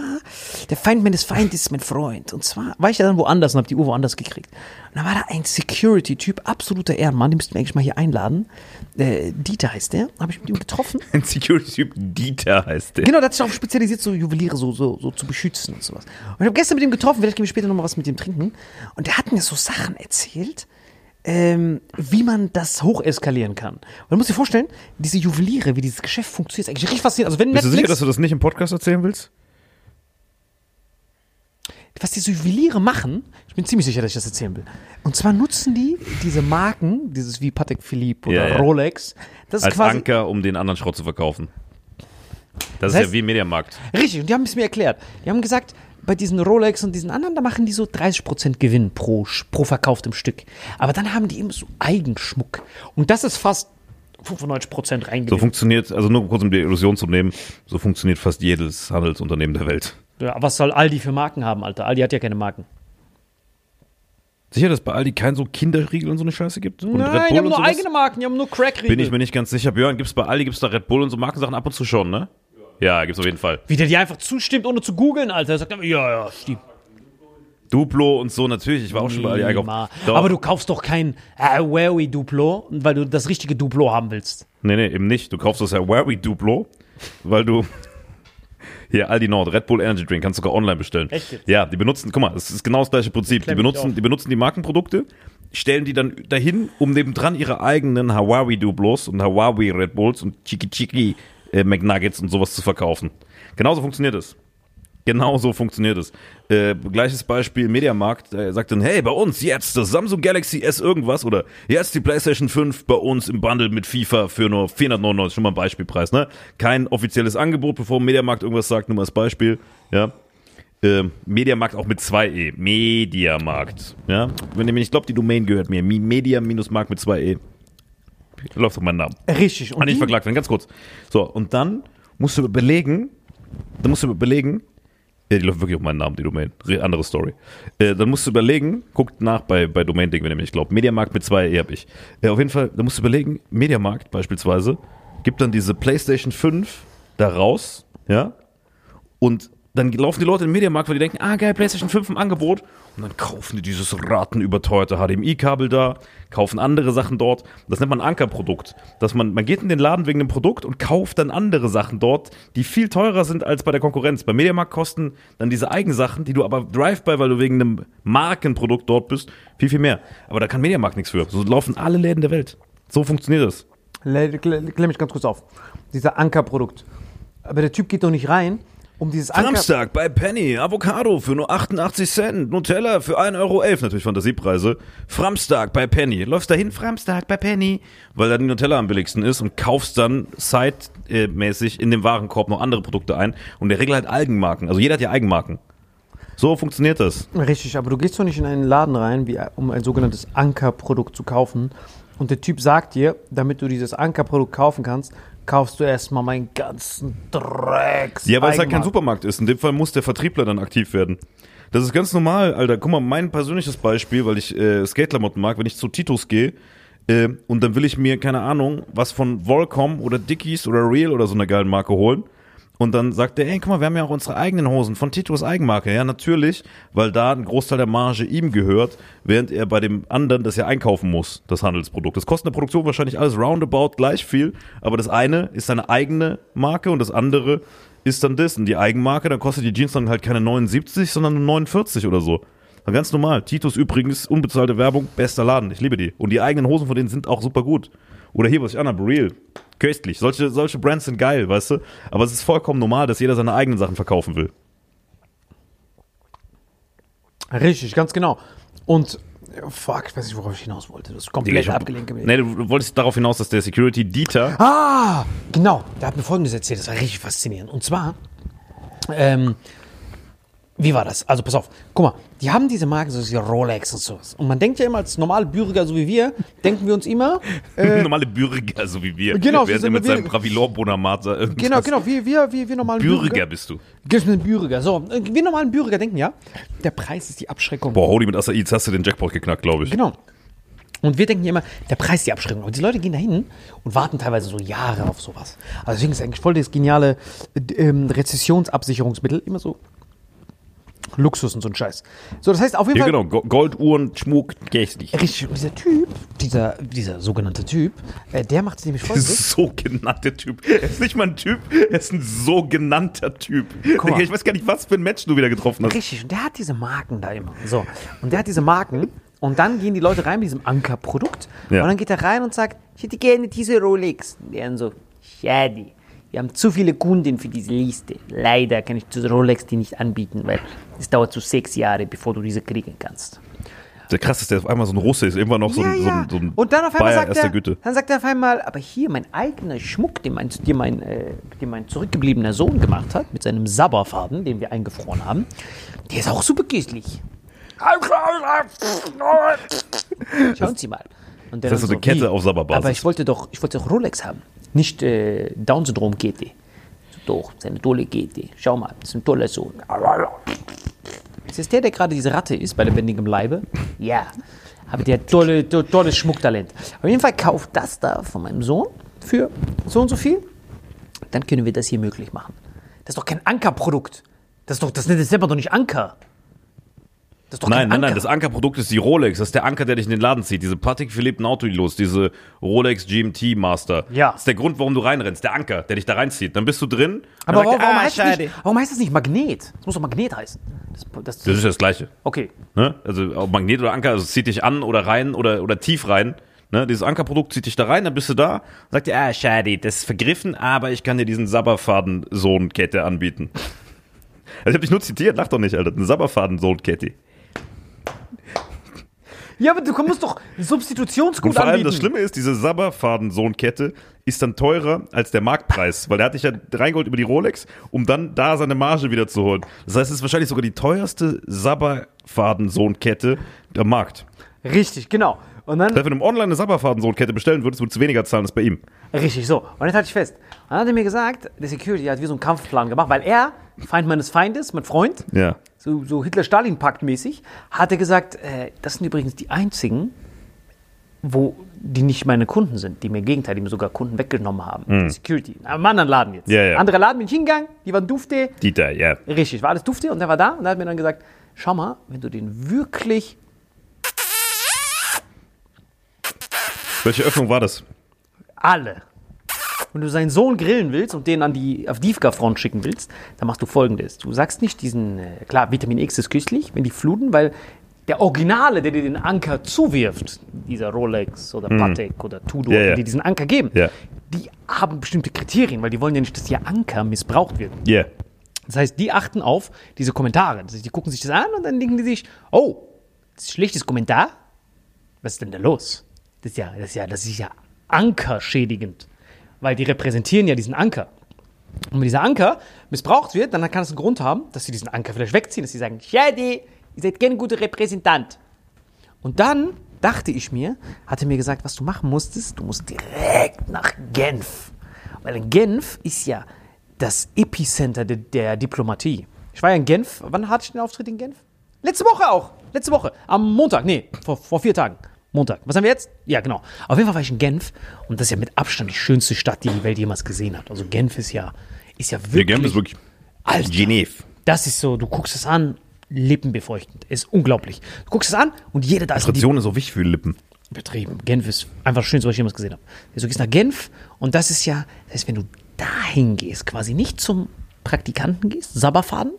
der Feind meines Feindes ist mein Freund. Und zwar war ich ja dann woanders und habe die Uhr woanders gekriegt. Und da war da ein Security-Typ, absoluter Ehrenmann, den müssten wir eigentlich mal hier einladen. Äh, Dieter heißt der, habe ich mit ihm getroffen. Ein Security-Typ Dieter heißt der. Genau, der hat sich darauf spezialisiert, so Juweliere so, so, so zu beschützen und sowas. Und ich habe gestern mit ihm getroffen, vielleicht gehen wir später nochmal was mit ihm trinken. Und der hat mir so Sachen erzählt, ähm, wie man das hocheskalieren kann. Und du musst dir vorstellen, diese Juweliere, wie dieses Geschäft funktioniert, ist eigentlich richtig faszinierend. Also wenn Bist du Netflix, sicher, dass du das nicht im Podcast erzählen willst? Was diese Juweliere machen, ich bin ziemlich sicher, dass ich das erzählen will. Und zwar nutzen die diese Marken, dieses wie Patek Philippe oder Ja, ja. Rolex, das ist Als quasi Anker, um den anderen Schrott zu verkaufen. Das, Das ist heißt- ja wie im Mediamarkt. Richtig, und die haben es mir erklärt. Die haben gesagt, bei diesen Rolex und diesen anderen, da machen die so 30% Gewinn pro, pro verkauftem Stück. Aber dann haben die eben so Eigenschmuck. Und das ist fast 95% So reingewinnt. funktioniert, also nur kurz um die Illusion zu nehmen, so funktioniert fast jedes Handelsunternehmen der Welt. Ja, was soll Aldi für Marken haben, Alter? Aldi hat ja keine Marken. Sicher, dass bei Aldi kein so Kinderriegel und so eine Scheiße gibt? Und Nein, die haben nur eigene Marken, die haben nur Crack-Riegel. Bin ich mir nicht ganz sicher. Björn, gibt's bei Aldi, gibt's da Red Bull und so Markensachen ab und zu schon, ne? Ja, gibt's auf jeden Fall. Wie der dir einfach zustimmt, ohne zu googeln, Alter. Er sagt einfach, ja, ja, stimmt. Duplo und so, natürlich. Ich war auch schon bei Aldi einkaufen. Doch. Aber du kaufst doch kein Huawei Duplo, weil du das richtige Duplo haben willst. Nee, nee, eben nicht. Du kaufst das Wary Duplo, weil du. Hier, Aldi Nord, Red Bull Energy Drink, kannst du sogar online bestellen. Echt jetzt? Ja, die benutzen, guck mal, das ist genau das gleiche Prinzip. Die benutzen, die benutzen die Markenprodukte, stellen die dann dahin, um nebendran ihre eigenen Hawaii Duplos und Hawaii Red Bulls und Chiki Chiki äh, McNuggets und sowas zu verkaufen. Genauso funktioniert es. Genau so funktioniert es. Äh, gleiches Beispiel, Mediamarkt, der sagt dann, hey, bei uns jetzt das Samsung Galaxy S irgendwas oder jetzt die PlayStation 5 bei uns im Bundle mit FIFA für nur 499, schon mal ein Beispielpreis, ne? Kein offizielles Angebot, bevor Mediamarkt irgendwas sagt, nur mal als Beispiel, ja. Äh, Mediamarkt auch mit 2E. Mediamarkt, ja. Wenn ihr mir nicht glaubt, die Domain gehört mir. Mi- Media-Markt mit 2E. Läuft auf meinen Namen. Richtig. Und Kann nicht die- verklagt werden, ganz kurz. So, und dann musst du überlegen, dann musst du überlegen, ja, die läuft wirklich auf meinen Namen, die Domain. Re- Andere Story. Äh, dann musst du überlegen, guckt nach bei, bei Domain-Ding, wenn ihr mir nicht glaubt. Mediamarkt mit zwei E hab ich. Äh, auf jeden Fall, dann musst du überlegen, Mediamarkt beispielsweise, gibt dann diese PlayStation 5 da raus, ja, und dann laufen die Leute in den Mediamarkt, weil die denken, ah geil, PlayStation 5 im Angebot. Und dann kaufen die dieses ratenüberteuerte HDMI-Kabel da, kaufen andere Sachen dort. Das nennt man Ankerprodukt. Dass man, man geht in den Laden wegen dem Produkt und kauft dann andere Sachen dort, die viel teurer sind als bei der Konkurrenz. Bei Mediamarkt kosten dann diese Eigensachen, die du aber Drive-by, weil du wegen einem Markenprodukt dort bist, viel, viel mehr. Aber da kann Mediamarkt nichts für. So laufen alle Läden der Welt. So funktioniert das. Klär mich ganz kurz auf. Dieser Ankerprodukt. Aber der Typ geht doch nicht rein, um dieses Anker. Samstag bei Penny, Avocado für nur 88 Cent, Nutella für 1,11 Euro, natürlich Fantasiepreise. Framstag bei Penny, läufst dahin, Framstag bei Penny, weil da die Nutella am billigsten ist und kaufst dann side-mäßig in dem Warenkorb noch andere Produkte ein und der Regel halt Eigenmarken, also jeder hat ja Eigenmarken. So funktioniert das. Richtig, aber du gehst doch nicht in einen Laden rein, wie, um ein sogenanntes Ankerprodukt zu kaufen. Und der Typ sagt dir, damit du dieses Ankerprodukt kaufen kannst, kaufst du erstmal meinen ganzen Drecks. Ja, weil es halt kein. Supermarkt ist. In dem Fall muss der Vertriebler dann aktiv werden. Das ist ganz normal, Alter. Guck mal, mein persönliches Beispiel, weil ich äh, Skate-Klamotten mag, wenn ich zu Titus gehe äh, und dann will ich mir, keine Ahnung, was von Volcom oder Dickies oder Real oder so einer geilen Marke holen. Und dann sagt der, ey, guck mal, wir haben ja auch unsere eigenen Hosen von Titus Eigenmarke. Ja, natürlich, weil da ein Großteil der Marge ihm gehört, während er bei dem anderen das ja einkaufen muss, das Handelsprodukt. Das kostet in der Produktion wahrscheinlich alles roundabout gleich viel, aber das eine ist seine eigene Marke und das andere ist dann das. Und die Eigenmarke, da kostet die Jeans dann halt keine 79, sondern nur 49 oder so. War Ganz normal. Titus übrigens, unbezahlte Werbung, bester Laden. Ich liebe die. Und die eigenen Hosen von denen sind auch super gut. Oder hier, was ich anhabe, Real. Köstlich. Solche, solche Brands sind geil, weißt du? Aber es ist vollkommen normal, dass jeder seine eigenen Sachen verkaufen will. Richtig, ganz genau. Und, äh, fuck, ich weiß nicht, worauf ich hinaus wollte. Das ist komplett hab- abgelenkt gewesen. Nee, du, du wolltest darauf hinaus, dass der Security Dieter. Ah, genau. Der hat mir Folgendes erzählt, das war richtig faszinierend. Und zwar, ähm, wie war das? Also pass auf, guck mal, die haben diese Marken, so wie Rolex und sowas. Und man denkt ja immer, als normale Bürger, so wie wir, denken wir uns immer, normale Bürger, so wie wir. Genau, Während so er mit sind wir- seinem Bravilor-Bonamata irgendwas. genau, genau, wie wir, wie wir normalen Bürger bist du. Gibt einen Bürger. So, äh, wir normalen Bürger denken ja, der Preis ist die Abschreckung. Boah, Holy mit Acai, jetzt hast du den Jackpot geknackt, glaube ich. Genau. Und wir denken ja immer, der Preis ist die Abschreckung. Aber die Leute gehen da hin und warten teilweise so Jahre auf sowas. Also deswegen ist eigentlich voll das geniale äh, Rezessionsabsicherungsmittel. Immer so Luxus und so ein Scheiß. So, das heißt auf jeden Ja, Fall. genau. Go- Golduhren, Schmuck, gästlich. Richtig, und dieser Typ, dieser, dieser sogenannte Typ, äh, der macht nämlich folgendes. sogenannter Typ. Er ist nicht mal ein Typ, er ist ein sogenannter Typ. Ich weiß gar nicht, was für ein Match du wieder getroffen hast. Richtig, und der hat diese Marken da immer. So, und der hat diese Marken und dann gehen die Leute rein mit diesem Ankerprodukt Ja. und dann geht er rein und sagt, ich hätte gerne diese Rolex. Und die so, schade, wir haben zu viele Kunden für diese Liste. Leider kann ich diese Rolex die nicht anbieten, weil es dauert so sechs Jahre, bevor du diese kriegen kannst. Der krass ist, der auf einmal so ein Russe ist, irgendwann noch so ein, ja, so ja. ein, so ein und dann auf einmal Bayer sagt er, Güte. dann sagt er auf einmal, aber hier mein eigener Schmuck, den mein, den mein, äh, den mein zurückgebliebener Sohn gemacht hat, mit seinem Sabberfaden, den wir eingefroren haben, der ist auch super köstlich. Schauen Sie mal. Und Das ist so eine Kette wie? auf Sabberbasis. Aber ich wollte doch, ich wollte doch Rolex haben, nicht äh, Down-Syndrom-GT. Doch, seine tolle GT. Schau mal, das ist ein toller Sohn. Ist das der, der gerade diese Ratte ist bei lebendigem Leibe? Ja. Aber der tolle, to- tolles Schmucktalent. Auf jeden Fall kauft das da von meinem Sohn für so und so viel. Dann können wir das hier möglich machen. Das ist doch kein Ankerprodukt. Das ist doch, das nennt selber doch nicht Anker. Nein, nein, nein, das Ankerprodukt ist die Rolex. Das ist der Anker, der dich in den Laden zieht. Diese Patek Philippe Nautilus, diese Rolex GMT Master. Ja. Das ist der Grund, warum du reinrennst. Der Anker, der dich da reinzieht. Dann bist du drin. Aber warum, warum, ah, heißt nicht, warum heißt das nicht Magnet? Das muss doch Magnet heißen. Das, das, Das ist das Gleiche. okay. Ne? Also ob Magnet oder Anker, also es zieht dich an oder rein oder, oder tief rein. Ne? Dieses Ankerprodukt zieht dich da rein, dann bist du da, sagt dir, ah, schade, das ist vergriffen, aber ich kann dir diesen Sabberfaden-Sohn-Kette anbieten. Also ich hab dich nur zitiert, lach doch nicht, Alter. Eine Sabberfaden-Sohn-Kette. Ja, aber du musst doch Und Substitutionsgut vor allem anbieten. das Schlimme ist, diese Sabberfaden-Sohn-Kette ist dann teurer als der Marktpreis, weil der hat dich ja reingeholt über die Rolex, um dann da seine Marge wieder zu holen. Das heißt, es ist wahrscheinlich sogar die teuerste Sabberfaden-Sohn-Kette am Markt. Richtig, genau. Und dann wenn du im Online eine Sabberfaden-Sohn-Kette bestellen würdest, würdest du weniger zahlen als bei ihm. Richtig, so. Und jetzt halte ich fest. Und dann hat er mir gesagt, der Security hat wie so einen Kampfplan gemacht, weil er, Feind meines Feindes, mein Freund, Ja. So, so Hitler-Stalin-Pakt mäßig, hat er gesagt, äh, das sind übrigens die einzigen, wo die nicht meine Kunden sind, die mir im Gegenteil, die mir sogar Kunden weggenommen haben. Die Security. Am anderen Laden jetzt. Ja, ja. Anderer Laden bin ich hingegangen, die waren dufte. Dieter, ja. Richtig, war alles dufte und der war da und er hat mir dann gesagt, schau mal, wenn du den wirklich Welche Öffnung war das? alle. Wenn du seinen Sohn grillen willst und den an die Avdivka-Front schicken willst, dann machst du folgendes. Du sagst nicht diesen, äh, klar, Vitamin X ist köstlich, wenn die fluten, weil der Originale, der dir den Anker zuwirft, dieser Rolex oder Patek oder Tudor, Ja, ja. die diesen Anker geben, Ja. die haben bestimmte Kriterien, weil die wollen ja nicht, dass ihr Anker missbraucht wird. Yeah. Das heißt, die achten auf diese Kommentare. Das heißt, die gucken sich das an und dann denken die sich, oh, das ist ein schlechtes Kommentar. Was ist denn da los? Das ist ja, das ist ja, das ist ja ankerschädigend. Weil die repräsentieren ja diesen Anker. Und wenn dieser Anker missbraucht wird, dann kann es einen Grund haben, dass sie diesen Anker vielleicht wegziehen, dass sie sagen, Schade, ihr seid kein guter Repräsentant. Und dann dachte ich mir, hatte mir gesagt, was du machen musstest, du musst direkt nach Genf. Weil in Genf ist ja das Epicenter der, der Diplomatie. Ich war ja in Genf. Wann hatte ich den Auftritt in Genf? Letzte Woche auch. Letzte Woche. Am Montag. Nee, vor, vor vier Tagen. Montag. Was haben wir jetzt? Ja, genau. Auf jeden Fall war ich in Genf und das ist ja mit Abstand die schönste Stadt, die die Welt jemals gesehen hat. Also Genf ist ja, ist ja Wir wirklich. gehen bis wirklich. Alter. Genève. Das ist so, du guckst es an, lippenbefeuchtend. Ist unglaublich. Du guckst es an und jeder da ist Ration ist auch wichtig für die Lippen. Übertrieben. Genf ist einfach das Schönste, was ich jemals gesehen habe. Also, du gehst nach Genf und das ist ja, das heißt, wenn du dahin gehst, quasi nicht zum Praktikanten gehst, Sabberfaden,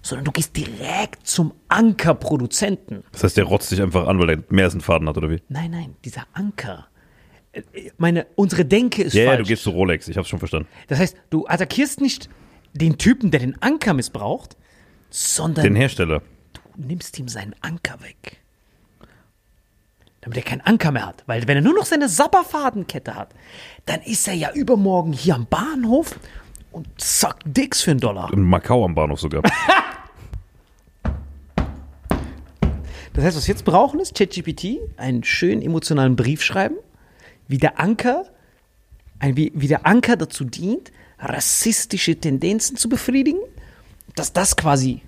sondern du gehst direkt zum Ankerproduzenten. Das heißt, der rotzt dich einfach an, weil der mehr als einen Faden hat, oder wie? Nein, nein, dieser Anker. Äh, Meine, unsere Denke ist Ja, ja, falsch. du gehst zu Rolex, ich hab's schon verstanden. das heißt, du attackierst nicht den Typen, der den Anker missbraucht, sondern Den Hersteller. du nimmst ihm seinen Anker weg. Damit er keinen Anker mehr hat. Weil wenn er nur noch seine Sabberfadenkette hat, dann ist er ja übermorgen hier am Bahnhof und zackt Dicks für einen Dollar. In Macau am Bahnhof sogar. Das heißt, was wir jetzt brauchen, ist ChatGPT, einen schönen emotionalen Brief schreiben, wie der Anker, ein, wie, wie der Anker dazu dient, rassistische Tendenzen zu befriedigen, dass das quasi,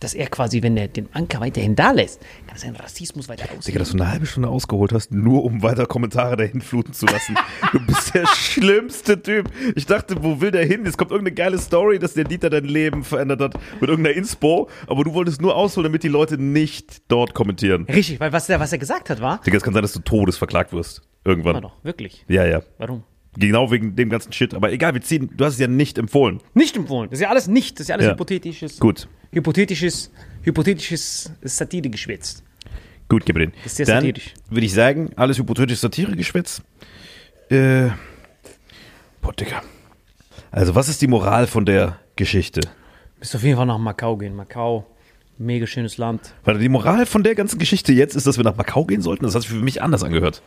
dass er quasi, wenn er den Anker weiterhin da lässt, kann sein Rassismus weiter Digga, ausleben. dass du eine halbe Stunde ausgeholt hast, nur um weiter Kommentare dahin fluten zu lassen. Du bist der schlimmste Typ. Ich dachte, wo will der hin? Jetzt kommt irgendeine geile Story, dass der Dieter dein Leben verändert hat mit irgendeiner Inspo, aber du wolltest nur ausholen, damit die Leute nicht dort kommentieren. Richtig, weil was er, was er gesagt hat, war, Digga, es kann sein, dass du todesverklagt wirst. Irgendwann. doch, wirklich. Ja, ja. Warum? Genau wegen dem ganzen Shit. Aber egal, wir ziehen, du hast es ja nicht empfohlen. Nicht empfohlen. Das ist ja alles nicht, das ist ja alles Ja. hypothetisches. Gut. Hypothetisches, hypothetisches Satire-Geschwätz. Gut, gib mir den. ist sehr Dann satirisch. würde ich sagen, alles hypothetisch Satire-Geschwätz. Äh, boah, Digga. Also, was ist die Moral von der Geschichte? Müsst auf jeden Fall nach Macau gehen. Macau, mega schönes Land. Weil die Moral von der ganzen Geschichte jetzt ist, dass wir nach Macau gehen sollten. Das hat sich für mich anders angehört.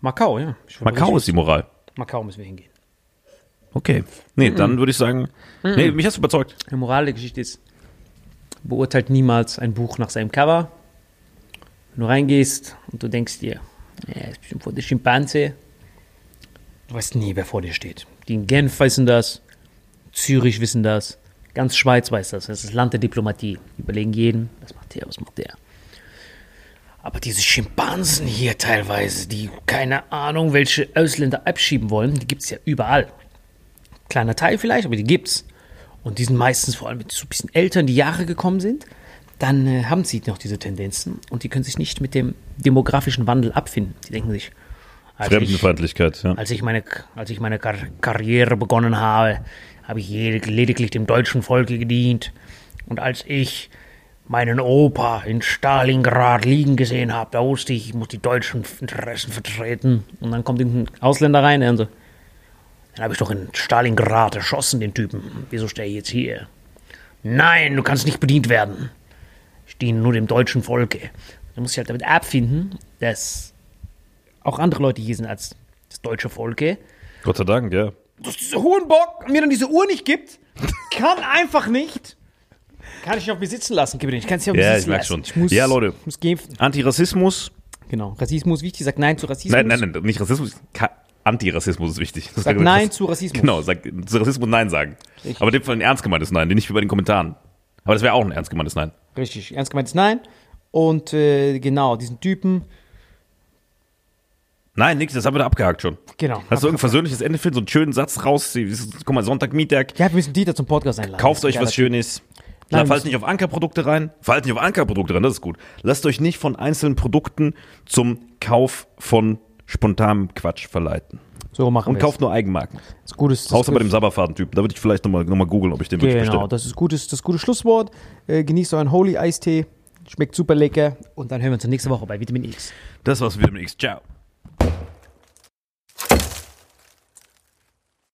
Macau, ja. Ich Macau ist die Moral. Macau müssen wir hingehen. Okay. Nee, dann würde ich sagen, nee, mich hast du überzeugt. Die Moral der Geschichte ist, beurteilt niemals ein Buch nach seinem Cover. Wenn du reingehst und du denkst dir, ja, ist bestimmt vor der Schimpanse, du weißt nie, wer vor dir steht. Die in Genf wissen das, Zürich wissen das, Ganz Schweiz weiß das. Das ist das Land der Diplomatie. Die überlegen jeden, was macht der, was macht der. Aber diese Schimpansen hier teilweise, die keine Ahnung, welche Ausländer abschieben wollen, die gibt es ja überall. Kleiner Teil vielleicht, aber die gibt's. Und die sind meistens vor allem mit so ein bisschen Eltern, die Jahre gekommen sind. Dann äh, haben sie noch diese Tendenzen und die können sich nicht mit dem demografischen Wandel abfinden. Die denken sich, als ich, Fremdenfeindlichkeit, ja. als ich meine, als ich meine Kar Karriere begonnen habe, habe ich lediglich dem deutschen Volke gedient. Und als ich meinen Opa in Stalingrad liegen gesehen habe, da wusste ich, ich muss die deutschen Interessen vertreten. Und dann kommt irgendein Ausländer rein und so, dann habe ich doch in Stalingrad erschossen, den Typen. Wieso stehe ich jetzt hier? Nein, du kannst nicht bedient werden. Ich diene nur dem deutschen Volke. Da muss ich halt damit abfinden, dass auch andere Leute hier sind als das deutsche Volke. Gott sei Dank, ja. Dass dieser Hurenbock mir dann diese Uhr nicht gibt, kann einfach nicht. Kann ich nicht auf mir sitzen lassen, Kevin. Ich kann es nicht auf mir Ja, sitzen ich lassen. schon. Ich muss, Ja, Leute. Ich muss gehen. Antirassismus. Genau. Rassismus wichtig. Sag Nein zu Rassismus. Nein, nein, nein, nicht Rassismus. Antirassismus ist wichtig. Sag Nein zu Rassismus. Genau, sag zu Rassismus Nein sagen. Richtig. Aber in dem Fall ein ernst gemeintes Nein, nicht wie bei den Kommentaren. Aber das wäre auch ein ernst gemeintes Nein. Richtig. Ernst gemeintes Nein. Und äh, genau, diesen Typen. Nein, nix, das haben wir da abgehakt schon. Genau. Hast du irgendein versöhnliches Ende für so einen schönen Satz raus? Guck mal, Sonntagmittag. Ja, wir müssen Dieter zum Podcast einladen. Kauft euch Ja, was Schönes. Nein, fallt nicht auf Ankerprodukte rein. Fallt nicht auf Ankerprodukte rein, das ist gut. Lasst euch nicht von einzelnen Produkten zum Kauf von spontanem Quatsch verleiten. So machen Und wir kauft nur Eigenmarken. Das ist, das Außer bei dem Sabberfaden-Typen. Da würde ich vielleicht nochmal noch mal googeln, ob ich den wirklich Genau, bestelle. das ist gutes, das gute Schlusswort. Äh, genießt euren Holy Eistee. Schmeckt super lecker. Und dann hören wir uns nächste Woche bei Vitamin X. Das war's mit dem X. Ciao.